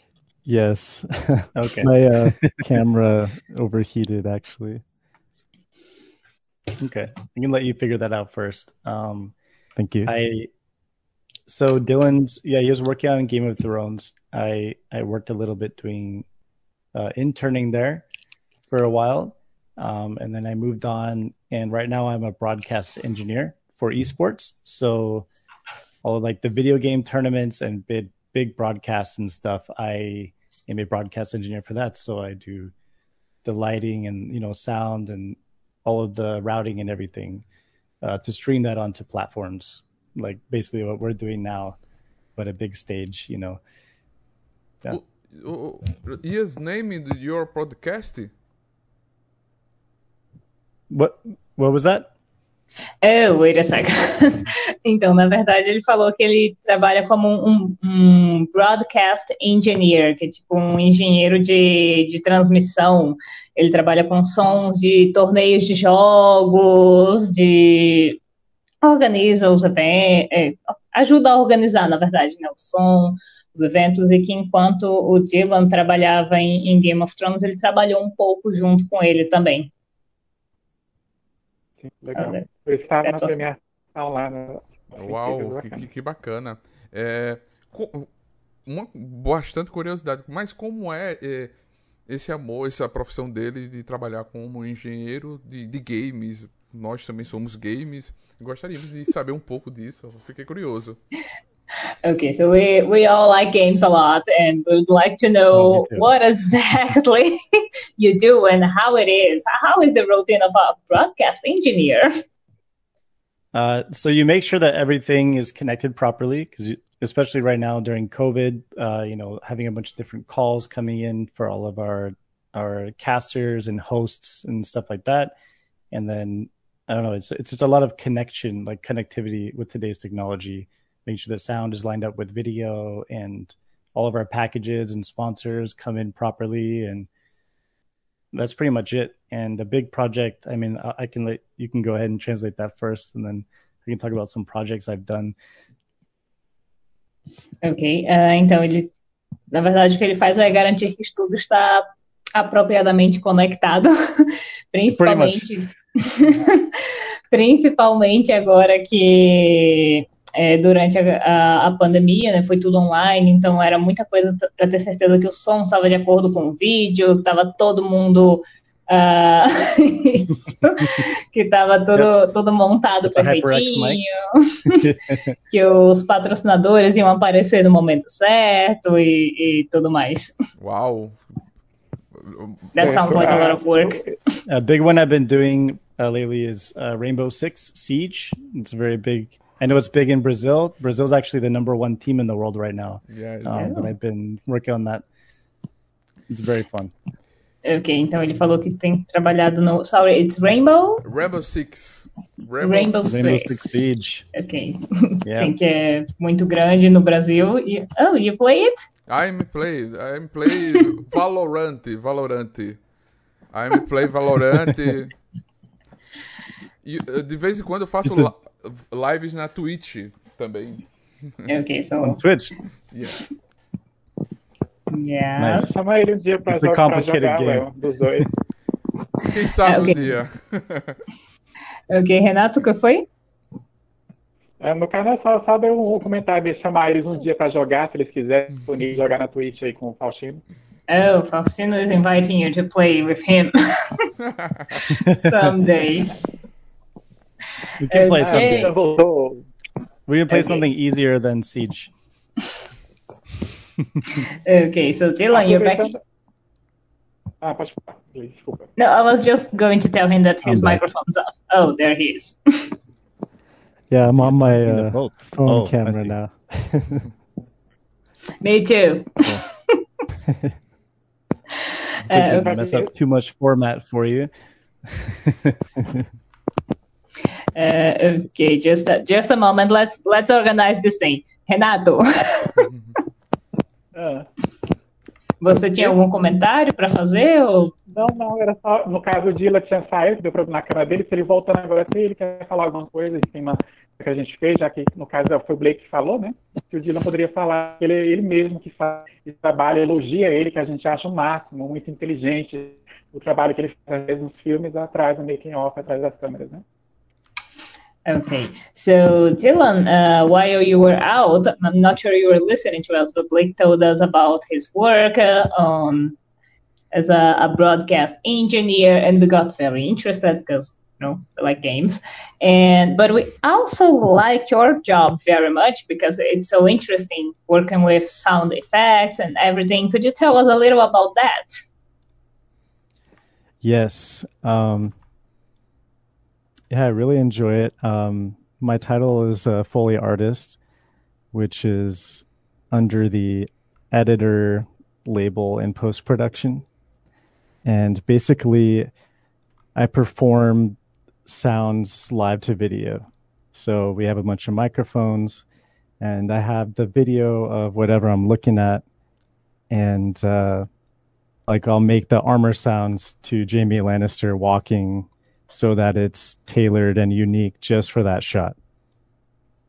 Yes. Okay. My uh, camera overheated actually. Okay. I can let you figure that out first. Um, Thank you. I so Dylan's yeah, he was working on Game of Thrones. I I worked a little bit doing uh, interning there for a while, um, and then I moved on. And right now, I'm a broadcast engineer for esports. So all like the video game tournaments and big big broadcasts and stuff, I am a broadcast engineer for that. So I do the lighting and you know sound and all of the routing and everything uh, to stream that onto platforms, like basically what we're doing now, but a big stage, you know. Yeah. Is named your podcast? What what was that? Oh, wait a second. então, na verdade, ele falou que ele trabalha como um, um, broadcast engineer, que é tipo um engenheiro de, de transmissão. Ele trabalha com sons de torneios de jogos, de organiza os eventos, é, ajuda a organizar, na verdade, né, o som, os eventos, e que enquanto o Dylan trabalhava em, em Game of Thrones, ele trabalhou um pouco junto com ele também. Legal. Eu estava na premiação lá. No... Uau, que, que, bacana. É, uma, bastante curiosidade, mas como é, é, esse amor, essa profissão dele de trabalhar como engenheiro de, de games? Nós também somos games. Gostaríamos de saber um pouco disso. Fiquei curioso. Okay, so we we all like games a lot, and would like to know oh, what exactly you do and how it is. How is the routine of a broadcast engineer? Uh, so you make sure that everything is connected properly, because especially right now during COVID, uh, you know, having a bunch of different calls coming in for all of our our casters and hosts and stuff like that, and then I don't know, it's it's just a lot of connection, like connectivity with today's technology making sure the sound is lined up with video and all of our packages and sponsors come in properly and that's pretty much it. And a big project i mean i can let you can go ahead and translate that first and then we can talk about some projects i've done. Ok uh, então ele na verdade o que ele faz é garantir que tudo está apropriadamente conectado, principalmente principalmente agora que é, durante a, a, a, pandemia, né, foi tudo online, então era muita coisa para ter certeza que o som estava de acordo com o vídeo, estava todo mundo uh, que estava todo, todo montado It's perfeitinho, que os patrocinadores iam aparecer no momento certo e, e tudo mais. Uau! That sounds like a lot of work. A big one I've been doing uh, lately is uh, Rainbow Six Siege. It's very big. I know it's big in Brazil. Brazil's actually the number one team in the world right now. Yeah, um, but I've been working on that. It's very fun. Ok, então ele falou que tem trabalhado no. Sorry, it's Rainbow? Rainbow Six. Rainbow, Rainbow Six. Rainbow Six Siege. Ok. Yeah. Sim, que é muito grande no Brasil. Oh, you play it? I'm play. I'm play Valorant. Valorant. I'm play Valorant. E, eh, de vez em quando eu faço lives na Twitch também. Ok, so... On Twitch? Yeah. Yeah. Nice. Chama ele um dia pra, jogar, pra jogar, Léo, dos dois. Quem sabe okay. um dia. ok, Renato, o que foi? É, no caso, é só, só um comentário de chamar eles um dia pra jogar, se eles quiserem jogar na Twitch aí com o Faustino. Oh, Faustino is inviting you to play with him someday. We can play something. We can play okay. something easier than Siege. okay, so Dylan, you're back. Ah, pode. No, I was just going to tell him that his microphone's off. Oh, there he is. yeah, I'm on my uh, phone oh, camera now. Me too. uh, okay. mess up too much format for you. Uh, okay, just a, just a moment. Let's let's organize this thing. Renato, ah. você tinha algum comentário para fazer? Ou... Não, não, era só. No caso, o Dila tinha saído, deu problema na câmera dele. Se ele voltando agora, se ele quer falar alguma coisa em cima do que a gente fez, já que no caso foi o Blake que falou, né? Se o Dylan poderia falar, ele ele mesmo que faz esse trabalho, elogia ele, que a gente acha o máximo, muito inteligente, o trabalho que ele faz nos filmes atrás, no making off, atrás das câmeras, né? Okay, so Dylan, uh, while you were out, I'm not sure you were listening to us, but Blake told us about his work uh, on as a, a, broadcast engineer, and we got very interested because you know we like games, and but we also like your job very much because it's so interesting working with sound effects and everything. Could you tell us a little about that? Yes. Um, yeah, I really enjoy it. Um, my title is a Foley artist, which is under the editor label in post production. And basically, I perform sounds live to video. So we have a bunch of microphones, and I have the video of whatever I'm looking at. And uh, like, I'll make the armor sounds to Jamie Lannister walking so that it's tailored and unique just for that shot.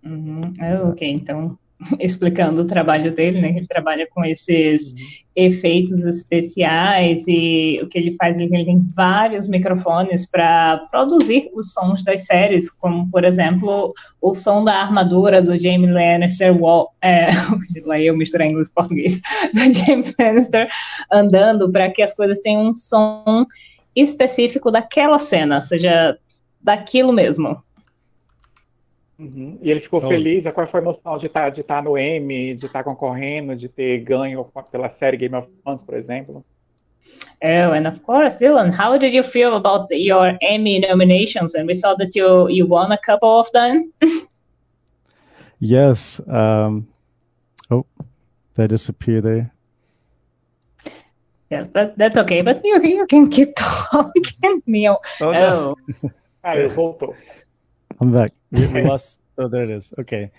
Uhum. Oh, ok, então explicando o trabalho dele, né? Ele trabalha com esses uhum. efeitos especiais e o que ele faz, ele tem vários microfones para produzir os sons das séries, como por exemplo o som da armadura do James Lannister, Wall, é, lá eu misturar inglês e português, do James Lannister andando para que as coisas tenham um som específico daquela cena, seja daquilo mesmo. Uhum. E ele ficou oh. feliz. Qual foi a emoção de estar, tá, de tá no Emmy, de estar tá concorrendo, de ter ganho pela série Game of Thrones, por exemplo? Oh, and of course, Dylan, how did you feel about your Emmy nominations? And we saw that you you won a couple of them. yes. Um, oh, that disappeared there. Yes, that, that's okay. But you you can keep talking, Neil. Oh, no. oh. I I'm back. We, we lost. Oh, there it is. Okay.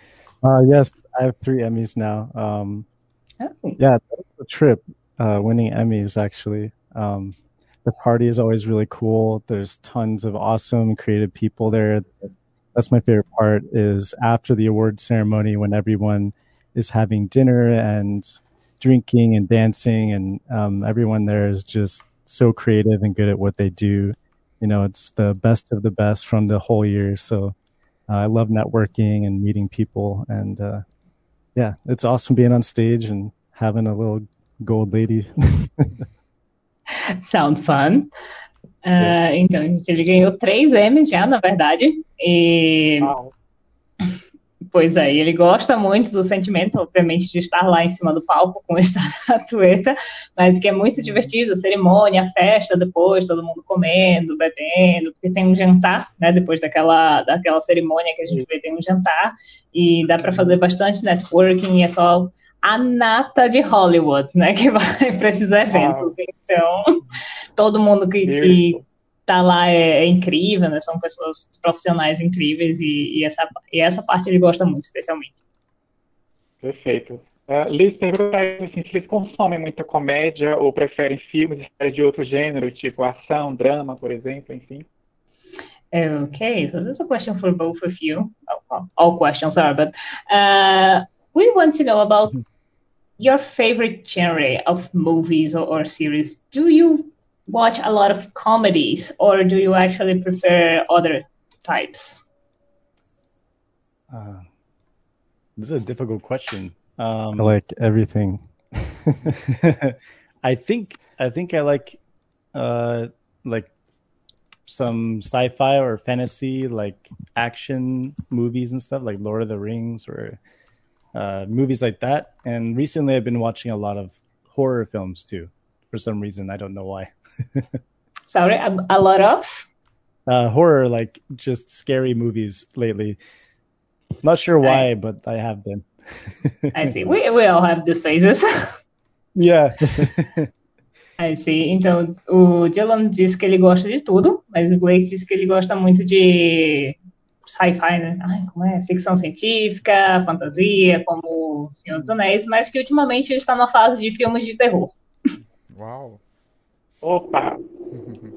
Uh, yes, I have three Emmys now. Um, oh. Yeah, the trip. Uh, winning Emmys actually. Um, the party is always really cool. There's tons of awesome creative people there. That's my favorite part. Is after the award ceremony when everyone is having dinner and drinking and dancing, and um, everyone there is just so creative and good at what they do. You know, it's the best of the best from the whole year. So uh, I love networking and meeting people, and uh, yeah, it's awesome being on stage and having a little gold lady. Sounds fun. Uh, então, gente, ele ganhou três M's já, na verdade. E. Uau. Pois é, ele gosta muito do sentimento, obviamente, de estar lá em cima do palco com a estatueta, mas que é muito divertido, a cerimônia, a festa depois, todo mundo comendo, bebendo, porque tem um jantar, né, depois daquela, daquela cerimônia que a gente vê, tem um jantar, e dá para fazer bastante networking, e é só a nata de Hollywood, né, que vai para esses eventos. Então, todo mundo que, que. Tá lá é, é incrível, né? São pessoas profissionais incríveis e, e essa, e essa parte ele gosta muito, especialmente. Perfeito. Uh, Liz, pergunta assim, se eles consomem muita comédia ou preferem filmes e séries de outro gênero, tipo ação, drama, por exemplo, enfim. Okay, so this is a question for both of you. Oh, all questions are, but uh, we want to know about your favorite genre of movies or, or series. Do you watch a lot of comedies or do you actually prefer other types? Uh, this is a difficult question. Um, I like everything. I think I think I like uh like some sci-fi or fantasy like action movies and stuff like Lord of the Rings or uh movies like that. And recently I've been watching a lot of horror films too. For some reason, I don't know why. Sorry, a, a lot of? Uh horror like just scary movies lately. Not sure why, but I have been. I see. We, we all have these phases. yeah. I see. Então, o Dylan disse que ele gosta de tudo, mas o Blake disse que ele gosta muito de sci-fi, né? Ai, como é? Ficção científica, fantasia, como O Senhor dos Anéis, mas que ultimamente ele está numa fase de filmes de terror. Uau. Opa!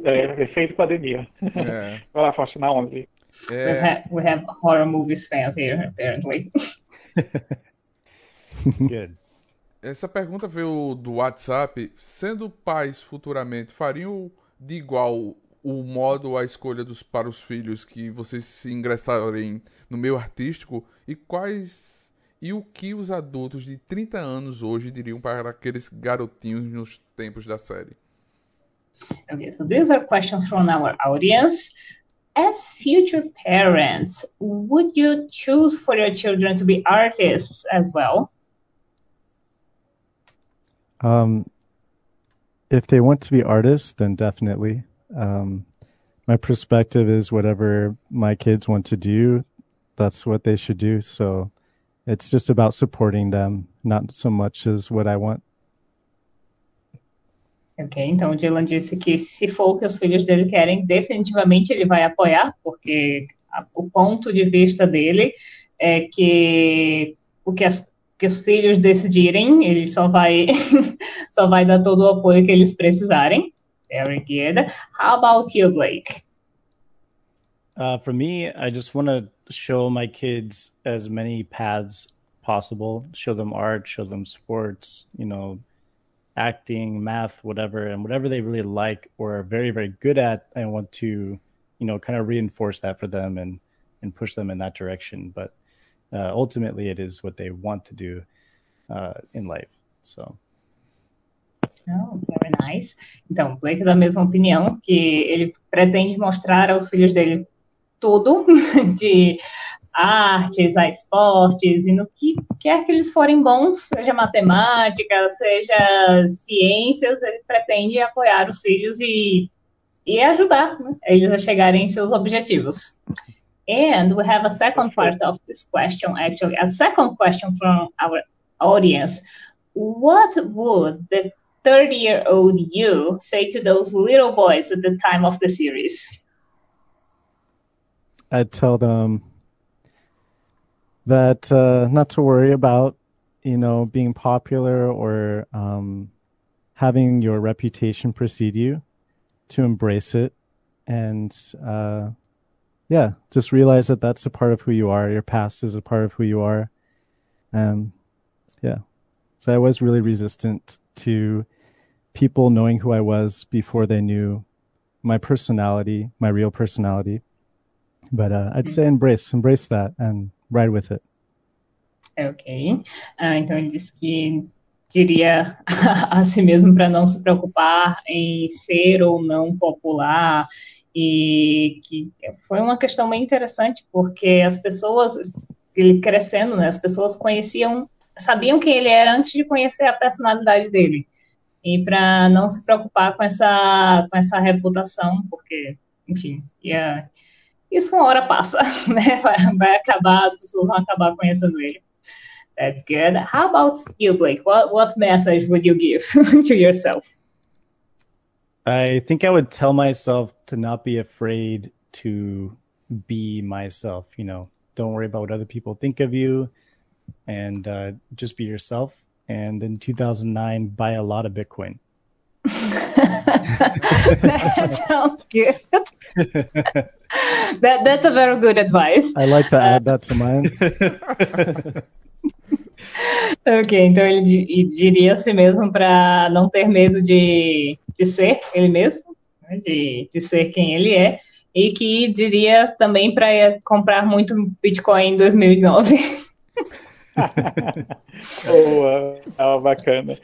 É, efeito pandemia. É. Vai lá, Faustina 11. We, É, ha we have horror movies fans here, apparently. Good. essa pergunta veio do WhatsApp. Sendo pais futuramente, fariam de igual o modo, a escolha dos, para os filhos que vocês se ingressarem no meio artístico? E quais. E o que os adultos de 30 anos hoje diriam para aqueles garotinhos nos tempos da série? Okay, so these are questions from our audience. As future parents, would you choose for your children to be artists as well? Um, if they want to be artists, then definitely. Um, my perspective is whatever my kids want to do, that's what they should do. So it's just about supporting them, not so much as what I want. Ok, então o Dylan disse que se for o que os filhos dele querem, definitivamente ele vai apoiar, porque a- o ponto de vista dele é que o que, as- que os filhos decidirem, ele só vai, só vai dar todo o apoio que eles precisarem. Very good. How about you, Blake? Uh, for me, I just want to show my kids as many paths possible. Show them art, show them sports, you know, acting, math, whatever, and whatever they really like or are very, very good at. I want to, you know, kind of reinforce that for them and and push them in that direction. But uh, ultimately, it is what they want to do uh, in life. So. Oh, very nice. Então, Blake da mesma opinião, que ele pretende mostrar aos filhos dele tudo de artes, a esportes, e no que quer que eles forem bons, seja matemática, seja ciências, ele pretende apoiar os filhos e, e ajudar né, eles a chegarem em seus objetivos. And we have a second part of this question, actually, a second question from our audience. What would the 30 year old you say to those little boys at the time of the series? I'd tell them that uh, not to worry about, you know, being popular or um, having your reputation precede you, to embrace it, and uh, yeah, just realize that that's a part of who you are. Your past is a part of who you are. Um, yeah. So I was really resistant to people knowing who I was before they knew my personality, my real personality. But uh, I'd say embrace, embrace that and ride with it. Ok. Ah, então ele disse que diria a si mesmo para não se preocupar em ser ou não popular e que foi uma questão bem interessante porque as pessoas ele crescendo, né, as pessoas conheciam, sabiam quem ele era antes de conhecer a personalidade dele e para não se preocupar com essa com essa reputação porque enfim ia, isso uma hora passa, né, vai, vai acabar, as pessoas vão acabar conhecendo ele. That's good. How about you, Blake? What what message would you give to yourself? I think I would tell myself to not be afraid to be myself. You know, don't worry about what other people think of you, and uh, just be yourself. And in 2009, buy a lot of Bitcoin. that sounds good. that that's a very good advice. I like to add that to mine. ok, então ele di- diria a si mesmo para não ter medo de, de ser ele mesmo, né, de, de ser quem ele é, e que diria também para comprar muito Bitcoin em 2009. Boa, ah, bacana.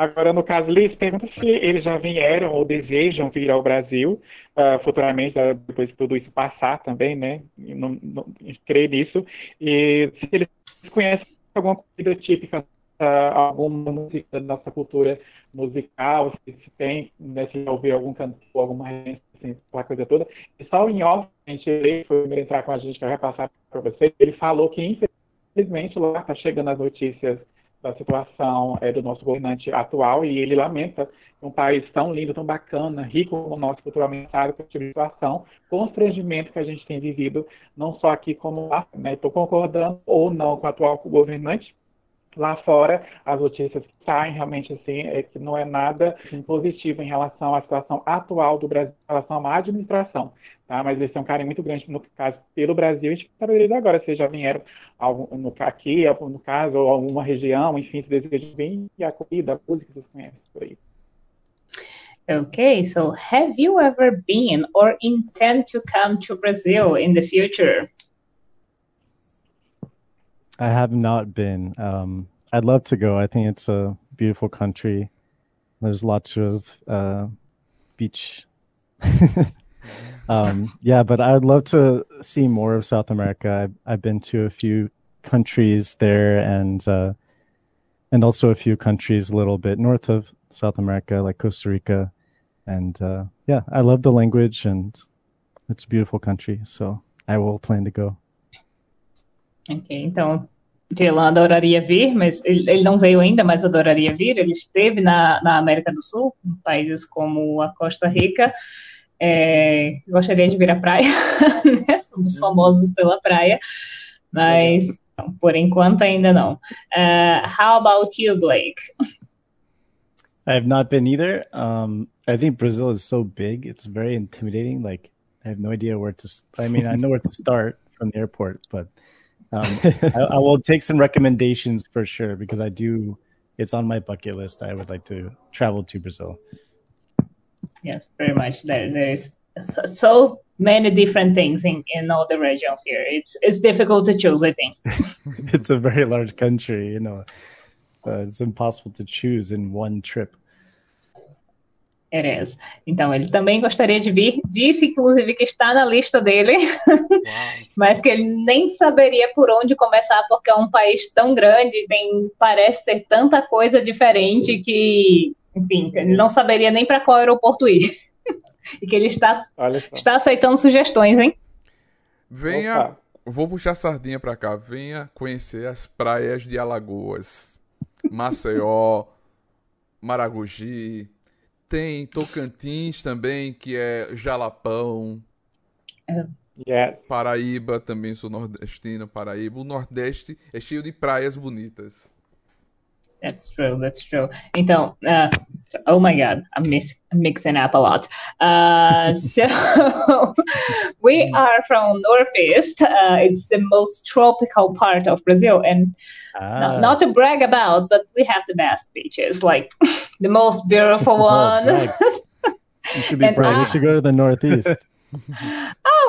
Agora, no caso, Liz, pergunta se eles já vieram ou desejam vir ao Brasil ah, futuramente, ah, depois que tudo isso passar também, né? Não, não, creio nisso. E se eles conhecem alguma comida típica, ah, alguma música da nossa cultura musical, se, se tem, né, se já ouviu algum cantor, alguma assim, aquela coisa toda. E só em off, a gente ele foi entrar com a gente, que vai passar para vocês, ele falou que, infelizmente, lá está chegando as notícias da situação é, do nosso governante atual e ele lamenta um país tão lindo, tão bacana, rico como o nosso culturalmente sabe, com tipo situação, constrangimento que a gente tem vivido, não só aqui como lá, né? Estou concordando ou não com o atual governante, lá fora as notícias que saem realmente assim é que não é nada positivo em relação à situação atual do Brasil em relação à administração, tá? Mas eles têm um carinho muito grande no caso pelo Brasil. A gente saberia agora se já vieram algum, no, aqui, no caso, ou alguma região, enfim, se desejam vir e a comida, a música que vocês conhecem por aí. Okay, so have you ever been or intend to come to Brazil in the future? I have not been. Um, I'd love to go. I think it's a beautiful country. There's lots of uh, beach. um, yeah, but I'd love to see more of South America. I've, I've been to a few countries there, and uh, and also a few countries a little bit north of South America, like Costa Rica. And uh, yeah, I love the language, and it's a beautiful country. So I will plan to go. Ok, então, Dylan adoraria vir, mas ele, ele não veio ainda, mas adoraria vir. Ele esteve na, na América do Sul, países como a Costa Rica. É, gostaria de vir à praia, né? Somos famosos pela praia, mas não, por enquanto ainda não. Uh, how about you, Blake? I have not been either. Um, I think Brazil is so big; it's very intimidating. Like I have no idea where to. I mean, I know where to start from the airport, but um, I, I will take some recommendations for sure because I do. It's on my bucket list. I would like to travel to Brazil. Yes, very much. There, there's so, many different things in, in all the regions here. It's it's difficult to choose, I think. it's a very large country, you know. Uh, it's impossible to choose in one trip. It is. Então, ele também gostaria de vir. Disse, inclusive, que está na lista dele, mas que ele nem saberia por onde começar, porque é um país tão grande, tem, parece ter tanta coisa diferente que, enfim, ele não saberia nem para qual aeroporto ir. e que ele está, está aceitando sugestões, hein? Venha, Opa. vou puxar a sardinha pra cá. Venha conhecer as praias de Alagoas, Maceió, Maragogi. Tem Tocantins também, que é Jalapão. Yes. Paraíba, também sou nordestino, Paraíba. O Nordeste é cheio de praias bonitas. That's true. That's true. Então, uh, oh my God, I'm, miss, I'm mixing up a lot. Uh, so we are from Northeast. Uh, it's the most tropical part of Brazil, and Ah, not, not to brag about, but we have the best beaches, like the most beautiful one. brag. You should be And proud. I- You should go to the Northeast.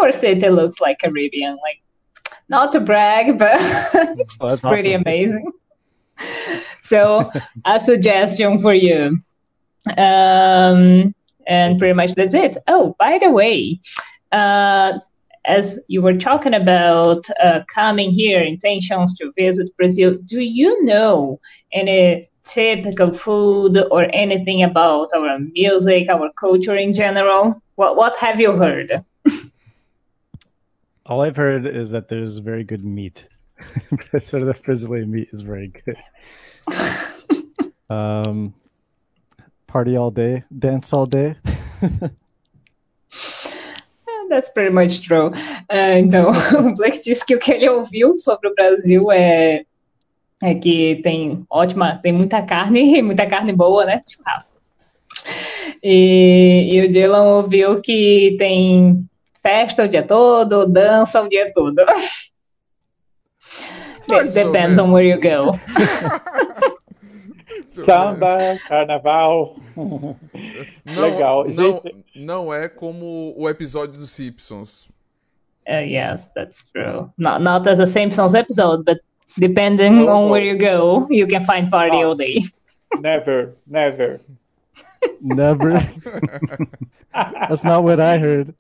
Our city looks like Caribbean. Like, not to brag, but it's Well, pretty awesome. amazing. So, a suggestion for you. Um, and pretty much that's it. Oh, by the way, uh, as you were talking about uh, coming here, intentions to visit Brazil, do you know any typical food or anything about our music, our culture in general? What What have you heard? All I've heard is that there's very good meat. Of the Brazilian meat is very good. Um, party all day, dance all day. That's pretty much true. Ah, então, o Blake disse que o que ele ouviu sobre o Brasil é, é que tem ótima, tem muita carne, muita carne boa, né? Churrasco. E, e o Dylan ouviu que tem festa o dia todo, dança o dia todo. Mais ou Depends on where you go. Samba, carnaval. Não, Legal. Não, Gente- não é como o episódio dos Simpsons. Uh, yes, that's true. Not not as a Simpsons episode, but depending on where you go, you can find party all day. Never, never. Never. That's not what I heard.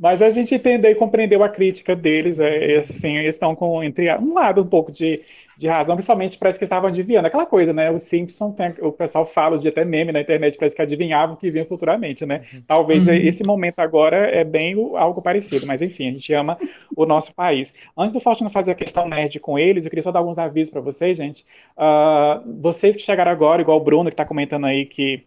Mas a gente entendeu e compreendeu a crítica deles. É, assim, eles estão com entre um lado um pouco de, de razão, principalmente parece que estavam adivinhando. Aquela coisa, né? Os Simpsons, tem- o pessoal fala de até meme na internet, parece que adivinhavam o que vinha futuramente, né? Talvez esse momento agora é bem o- algo parecido, mas enfim, a gente ama o nosso país. Antes do Faustino fazer a questão nerd com eles, eu queria só dar alguns avisos para vocês, gente. Ah, vocês que chegaram agora, igual o Bruno, que está comentando aí que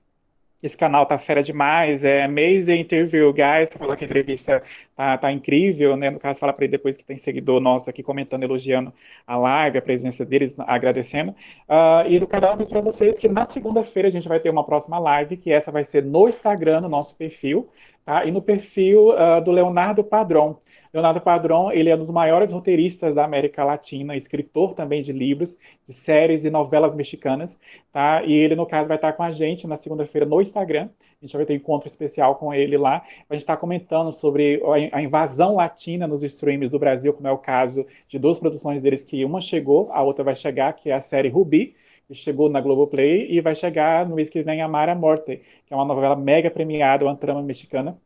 esse canal tá fera demais, é amazing interview, guys. Falou que a entrevista tá, tá incrível, né? No caso, fala para ele depois que tem seguidor nosso aqui comentando, elogiando a live, a presença deles, agradecendo. Ah, e do canal, aviso para vocês que na segunda-feira a gente vai ter uma próxima live, que essa vai ser no Instagram, no nosso perfil, tá? E no perfil ah, do Leonardo Padron. Leonardo Padron, ele é um dos maiores roteiristas da América Latina, escritor também de livros, de séries e novelas mexicanas, tá? E ele, no caso, vai estar com a gente na segunda-feira no Instagram. A gente vai ter um encontro especial com ele lá. A gente está comentando sobre a invasão latina nos streams do Brasil, como é o caso de duas produções deles, que uma chegou, a outra vai chegar, que é a série Rubi, que chegou na Globoplay, e vai chegar no mês que vem a Mara Morte, que é uma novela mega premiada, uma trama mexicana,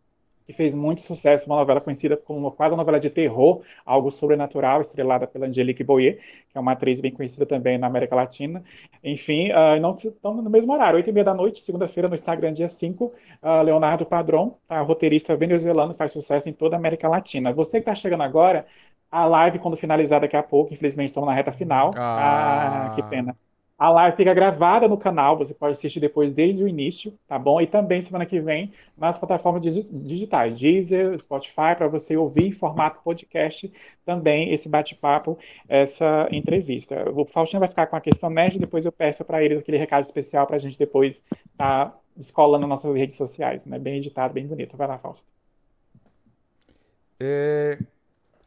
que fez muito sucesso, uma novela conhecida como uma, quase uma novela de terror, algo sobrenatural, estrelada pela Angelique Boyer, que é uma atriz bem conhecida também na América Latina. Enfim, uh, não estamos no mesmo horário, 8 e meia da noite, segunda-feira, no Instagram, dia 5, uh, Leonardo Padron, tá, roteirista venezuelano, faz sucesso em toda a América Latina. Você que está chegando agora, a live, quando finalizar daqui a pouco, infelizmente estamos na reta final. Ah. ah que pena. A live fica gravada no canal, você pode assistir depois desde o início, tá bom? E também semana que vem nas plataformas digi- digitais, Deezer, Spotify, para você ouvir em formato podcast também esse bate-papo, essa entrevista. O Faustino vai ficar com a questão nerd, depois eu peço para ele aquele recado especial para a gente depois estar tá descolando nas nossas redes sociais, né? Bem editado, bem bonito. Vai lá, Fausto. É,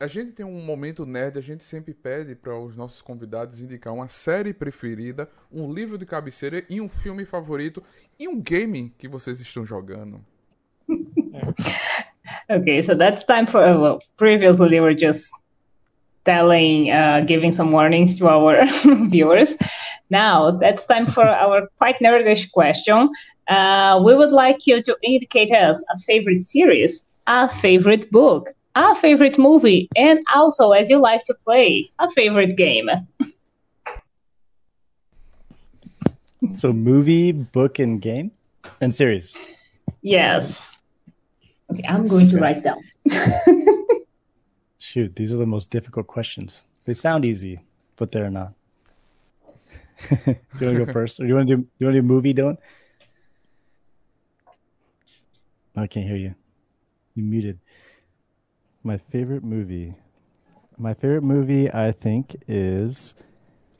a gente tem um momento nerd, a gente sempre pede para os nossos convidados indicar uma série preferida, um livro de cabeceira e um filme favorito e um game que vocês estão jogando. Okay, so that's time for. Uh, well, previously we were just telling, uh, giving some warnings to our viewers. Now that's time for our quite nerdish question. Uh, we would like you to indicate us a favorite series, a favorite book, a favorite movie, and also, as you like to play, a favorite game. So, movie, book, and game, and series. Yes. Okay, I'm going to write down. Shoot, these are the most difficult questions. They sound easy, but they're not. do you want to go first, or do you want to do? You want to do movie, Dylan? I can't hear you. You muted. My favorite movie. My favorite movie, I think, is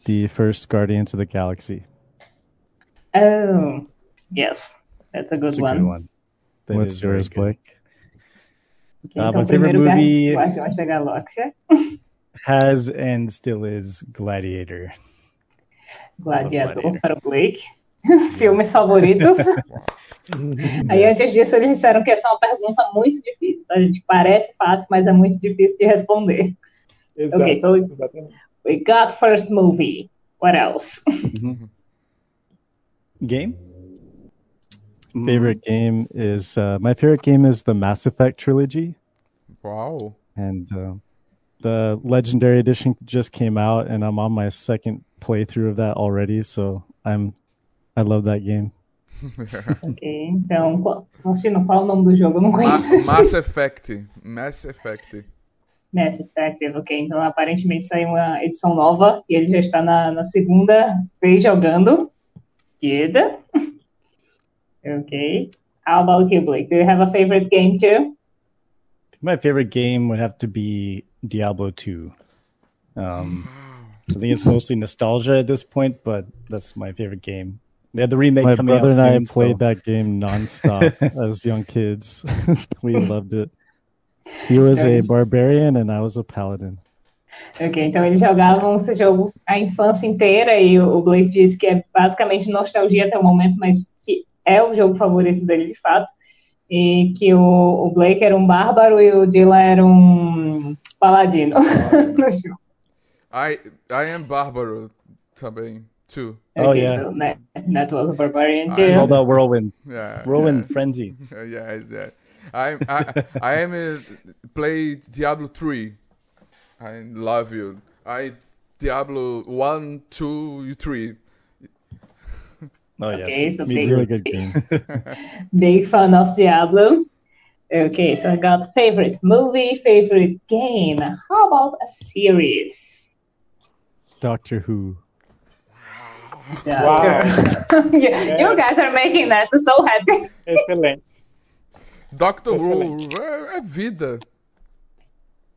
the first Guardians of the Galaxy. Oh, yes. That's a good It's a one. good one. That What's is yours. Blake? Ok, Uh, então, my favorite movie- Guar- Guardiões da Galáxia. Has and still is Gladiator. Gladiador Gladiator. para o Blake. Filmes favoritos. Aí antes disso eles disseram que essa é uma pergunta muito difícil. tá, gente? Parece fácil, mas é muito difícil de responder. Exato, Ok, so- exatamente. We got first movie. What else? Game? Favorite game is uh, my favorite game is the Mass Effect trilogy, Wow! and uh, the Legendary Edition just came out, and I'm on my second playthrough of that already. So I'm, I love that game. Ok, então, qual, Faustino, qual é o nome do jogo? Eu não Ma conheço. Mass Effect. Mass Effect. Mass Effect, ok. Então, aparentemente saiu uma edição nova e ele já está na, na segunda vez jogando. Good. Ok. How about you, Blake? Do you have a favorite game too? My favorite game would have to be Diablo 2. Um, I think it's mostly nostalgia at this point, but that's my favorite game. They had the remake My coming brother out and I so- played that game nonstop as young kids. we loved it. He was a Nice. barbarian, and I was a paladin. Ok, então eles jogavam esse jogo a infância inteira e o Blake disse que é basicamente nostalgia até o momento, mas que é o jogo favorito dele de fato. E que o, o Blake era um bárbaro e o Dylan era um paladino no jogo. I, I am Bárbaro também, too. Oh, Ok, yeah. so that, that was a barbarian I It's too. all about Whirlwind. Yeah, Whirlwind Frenzy. yeah, yeah, yeah. I, I, I am uh, play Diablo 3. I love you. I Diablo 1, 2, 3. Oh, Okay, yes. so Me big- too. Really good game. Big fan of Diablo. Okay, so I got favorite movie, favorite game. How about a series? Doctor Who. Wow. you, you guys are making that so happy. Excelente. Doctor Who é, é vida.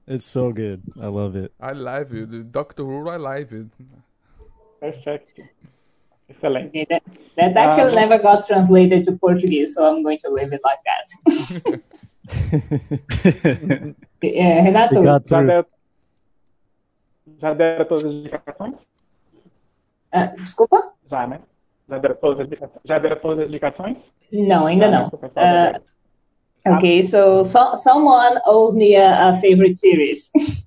It's so good. I love it. I love it. Doctor Who, I love it. Perfeito. Excelente. Okay, that, that actually Ah. never got translated to Portuguese, so I'm going to leave it like that. É, Renato, Já through. já deram todas as indicações? Ah, desculpa? Já, né? Já deram todas as indicações? Já deram todas as indicações? Não, ainda Já, né, não. pro pessoal Ah, okay, so, so someone owes me a, a favorite series.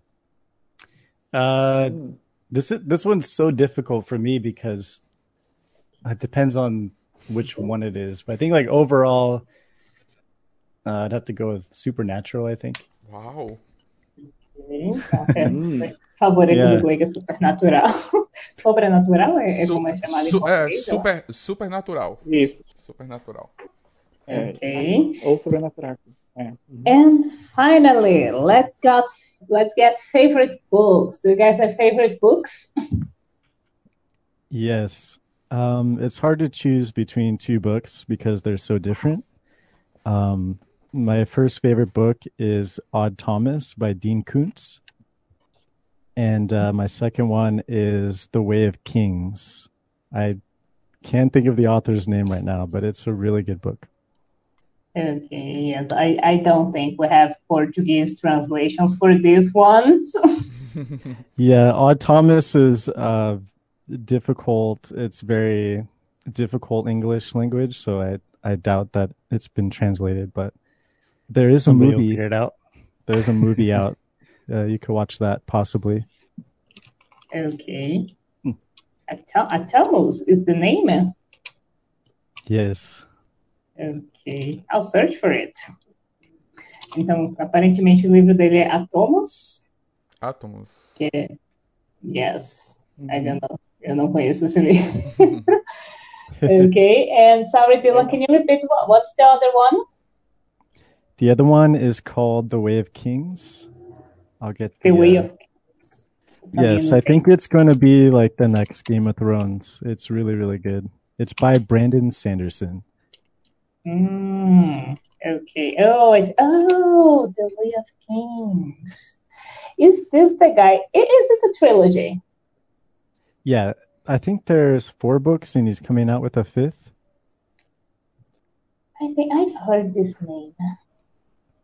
Uh, this is, this one's so difficult for me because it depends on which one it is. But I think like overall, uh, I'd have to go with Supernatural. I think. Uau. Favorito Yeah. do Blake Supernatural. Sobrenatural é, é Su- como é chamado em su- é, português? eu super, supernatural. Isso. Supernatural. É, Ok. Ou sobrenatural. É. And finally, let's got let's get favorite books. Do you guys have favorite books? Yes. Um, it's hard to choose between two books because they're so different. Um, my first favorite book is Odd Thomas by Dean Koontz. And uh, my second one is The Way of Kings. I can't think of the author's name right now, but it's a really good book. Okay, yes, I, I don't think we have Portuguese translations for these ones. Yeah, Odd Thomas is uh, difficult. It's very difficult English language, so I I doubt that it's been translated. But there is Somebody a will movie. figure it out. There's a movie out. Uh, you could watch that possibly. okay. Atel- Atelmus is the name. Yes. Ok, I'll search for it. Então, aparentemente o livro dele é Atomos, Átomos. que é... Yes, I don't know. Eu não conheço esse livro. okay, and sorry, Dylan, can you repeat what, what's the other one? The other one is called The Way of Kings. I'll get The Way uh, of Kings. Yes, I think it's going to be like the next Game of Thrones. It's really, really good. It's by Brandon Sanderson. Mm, okay. Oh, it's oh, The Way of Kings. Is this the guy? Is it a trilogy? yeah, I think there's four books, and he's coming out with a fifth. I think I've heard this name.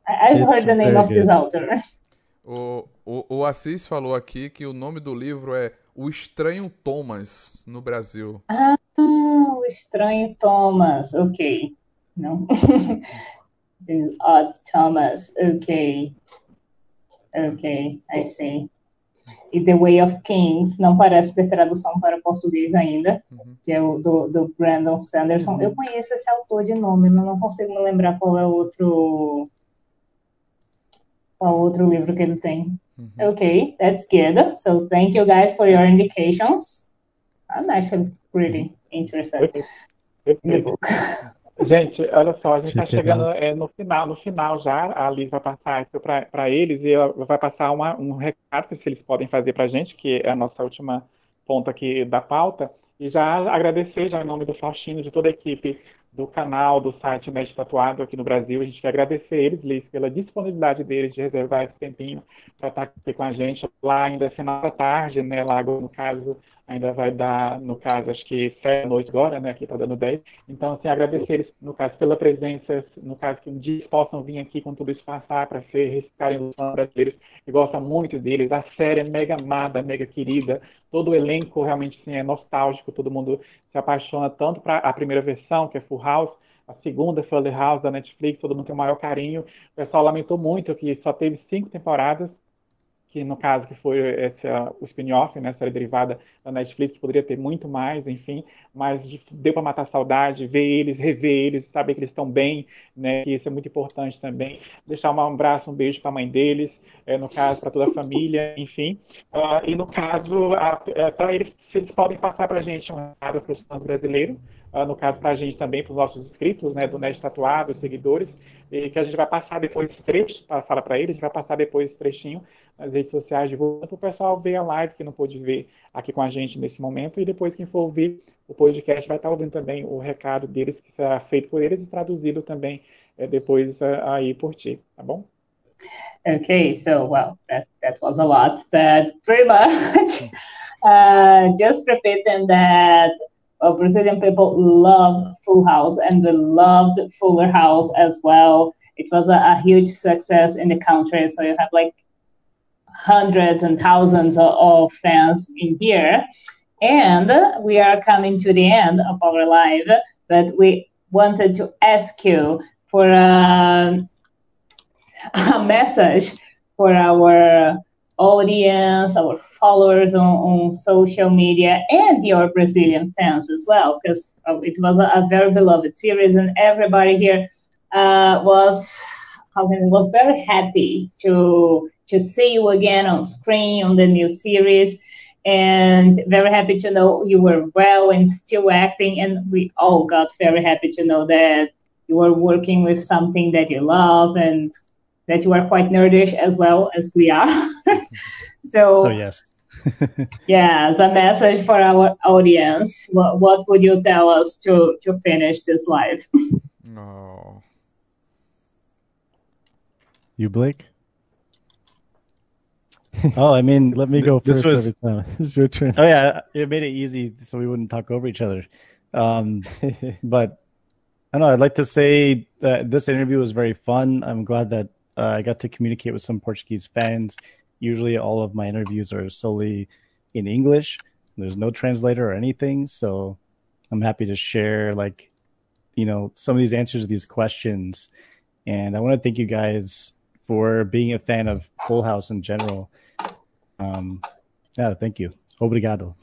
I've It's heard the name of this author. O, o, o Assis falou aqui que o nome do livro é O Estranho Thomas, no Brasil. Ah, o estranho Thomas. Ok. Não. The Odd Thomas. Ok. Ok, I see. E The Way of Kings não parece ter tradução para português ainda, que é o do, do Brandon Sanderson. Eu conheço esse autor de nome, mas não consigo me lembrar qual é o outro qual outro livro que ele tem. Okay, that's good. So thank you guys for your indications. I'm actually pretty interested in the book. Gente, olha só, a gente está chegando é, no final, no final já, a Liz vai passar isso para eles e ela vai passar uma- um recado que eles podem fazer para a gente, que é a nossa última ponto aqui da pauta, e já agradecer já em nome do Faustino, de toda a equipe do canal, do site Mestre Tatuado aqui no Brasil, a gente quer agradecer eles, Liz, pela disponibilidade deles de reservar esse tempinho para estar aqui com a gente, lá ainda é final da tarde, né, lá no caso, ainda vai dar, no caso, acho que sete noite agora, né, aqui está dando 10, então, assim, agradecer eles, no caso, pela presença, no caso, que um dia possam vir aqui quando tudo isso passar para ser, ficarem os brasileiros que gostam muito deles. A série é mega amada, mega querida. Todo o elenco realmente assim, é nostálgico, todo mundo se apaixona tanto para a primeira versão, que é House, a segunda, Fuller House, da Netflix, todo mundo tem o maior carinho. O pessoal lamentou muito que só teve cinco temporadas, que no caso que foi esse, uh, o spin-off, né, a série derivada da Netflix, que poderia ter muito mais, enfim, mas de- deu para matar a saudade, ver eles, rever eles, saber que eles estão bem, né, que isso é muito importante também. Deixar um abraço, um beijo para a mãe deles, eh, no caso, para toda a família, enfim. Ah, e no caso, para eles, se eles podem passar para a gente um recado para os fãs brasileiros, ah, no caso, para a gente também, para os nossos inscritos, né, do Nerd Tatuado, seguidores, e que a gente vai passar depois esse trecho, para falar para eles, a gente vai passar depois esse trechinho nas redes sociais, divulgando para o pessoal ver a live que não pôde ver aqui com a gente nesse momento, e depois quem for ouvir o podcast vai estar ouvindo também o recado deles, que será feito por eles e traduzido também eh, depois ah, aí por ti, tá bom? Okay, so well, that, that was a lot, but pretty much uh, just repeating that uh, Brazilian people love Full House and they loved Fuller House as well. It was a, a huge success in the country, so you have like hundreds and thousands of, fans in here. And we are coming to the end of our live, but we wanted to ask you for um, a message for our audience, our followers on, on social media, and your Brazilian fans as well, because it was a, a very beloved series, and everybody here uh, was how can was very happy to to see you again on screen on the new series. And very happy to know you were well and still acting. And we all got very happy to know that you are working with something that you love and that you are quite nerdish as well as we are. so, Oh yes. yeah, as a message for our audience, what, what would you tell us to, to finish this live? Oh. You, Blake? Oh, I mean, Let me go This first was- every time. It's your turn. Oh yeah, it made it easy so we wouldn't talk over each other. Um, but I don't know. I'd like to say that this interview was very fun. I'm glad that uh, I got to communicate with some Portuguese fans. Usually, all of my interviews are solely in English. There's no translator or anything, so I'm happy to share like you know some of these answers to these questions. And I want to thank you guys for being a fan of Full House in general. Um, yeah, thank you. Obrigado.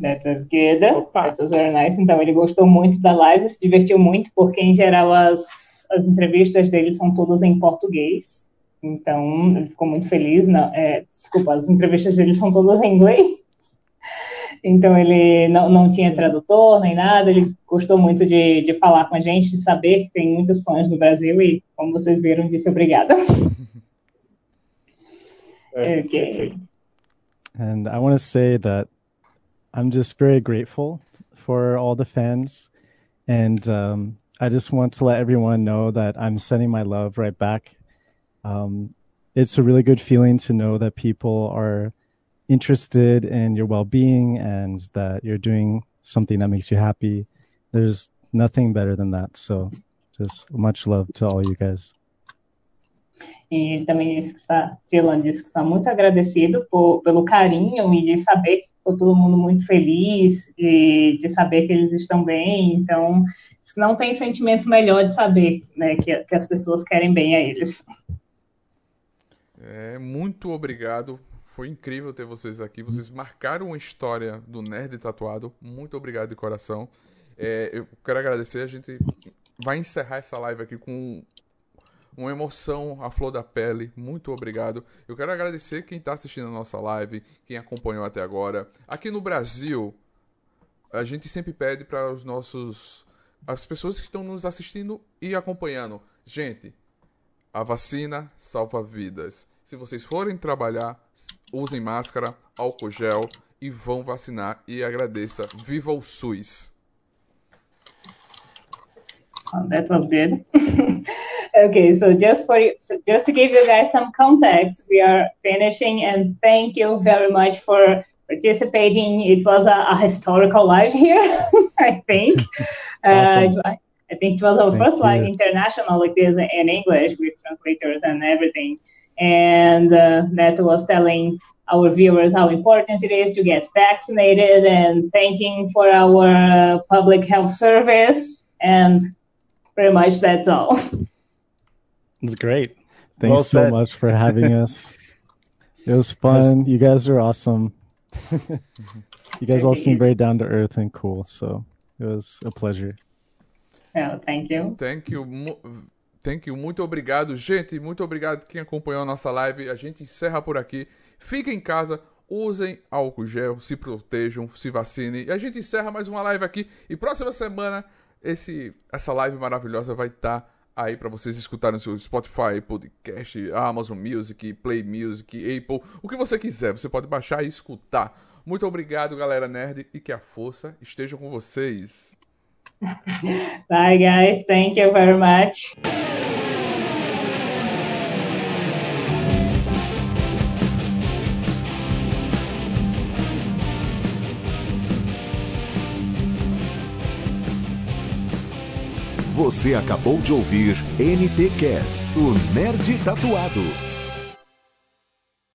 That was good. Opa. That was very nice. Então, ele gostou muito da live, se divertiu muito, porque em geral as, as entrevistas dele são todas em português. Então, ele ficou muito feliz. Não, é, desculpa, as entrevistas dele são todas em inglês. Então, ele não, não tinha tradutor nem nada. Ele gostou muito de, de falar com a gente, de saber que tem muitos fãs no Brasil e, como vocês viram, disse obrigada. É, Ok. And I want to say that I'm just very grateful for all the fans. And um, I just want to let everyone know that I'm sending my love right back. Um, it's a really good feeling to know that people are interested in your well-being and that you're doing something that makes you happy. There's nothing better than that. So just much love to all you guys. E ele também disse que está, Dylan disse que está muito agradecido por, pelo carinho e de saber que ficou todo mundo muito feliz, de, de saber que eles estão bem. Então, não tem sentimento melhor de saber né, que, que as pessoas querem bem a eles. É, muito obrigado. Foi incrível ter vocês aqui. Vocês marcaram a história do Nerd Tatuado. Muito obrigado de coração. É, eu quero agradecer. A gente vai encerrar essa live aqui com uma emoção à flor da pele. Muito obrigado. Eu quero agradecer quem está assistindo a nossa live, quem acompanhou até agora. Aqui no Brasil, a gente sempre pede para os nossos as pessoas que estão nos assistindo e acompanhando. Gente, a vacina salva vidas. Se vocês forem trabalhar, usem máscara, álcool gel e vão vacinar e agradeça. Viva o SUS! That was good. okay, so just for you, so just to give you guys some context, we are finishing, and thank you very much for participating. It was a, a historical live here, I think. awesome. uh, I think it was our thank first you. live international like this in English with translators and everything. And uh, Matt was telling our viewers how important it is to get vaccinated and thanking for our public health service and pretty much that's all. It's great. Thanks well so much for having us. It was fun. You guys are awesome. you guys all seem very down to earth and cool, so it was a pleasure. Yeah, thank you. Thank you. Thank you. Muito obrigado, gente. Muito obrigado quem acompanhou a nossa live. A gente encerra por aqui. Fiquem em casa, usem álcool gel, se protejam, se vacinem. E a gente encerra mais uma live aqui. E próxima semana esse, essa live maravilhosa vai estar tá aí para vocês escutarem no seu Spotify, Podcast, Amazon Music, Play Music, Apple, o que você quiser. Você pode baixar e escutar. Muito obrigado, galera nerd, e que a força esteja com vocês. Bye, guys. Thank you very much. Você acabou de ouvir NTcast, o Nerd Tatuado.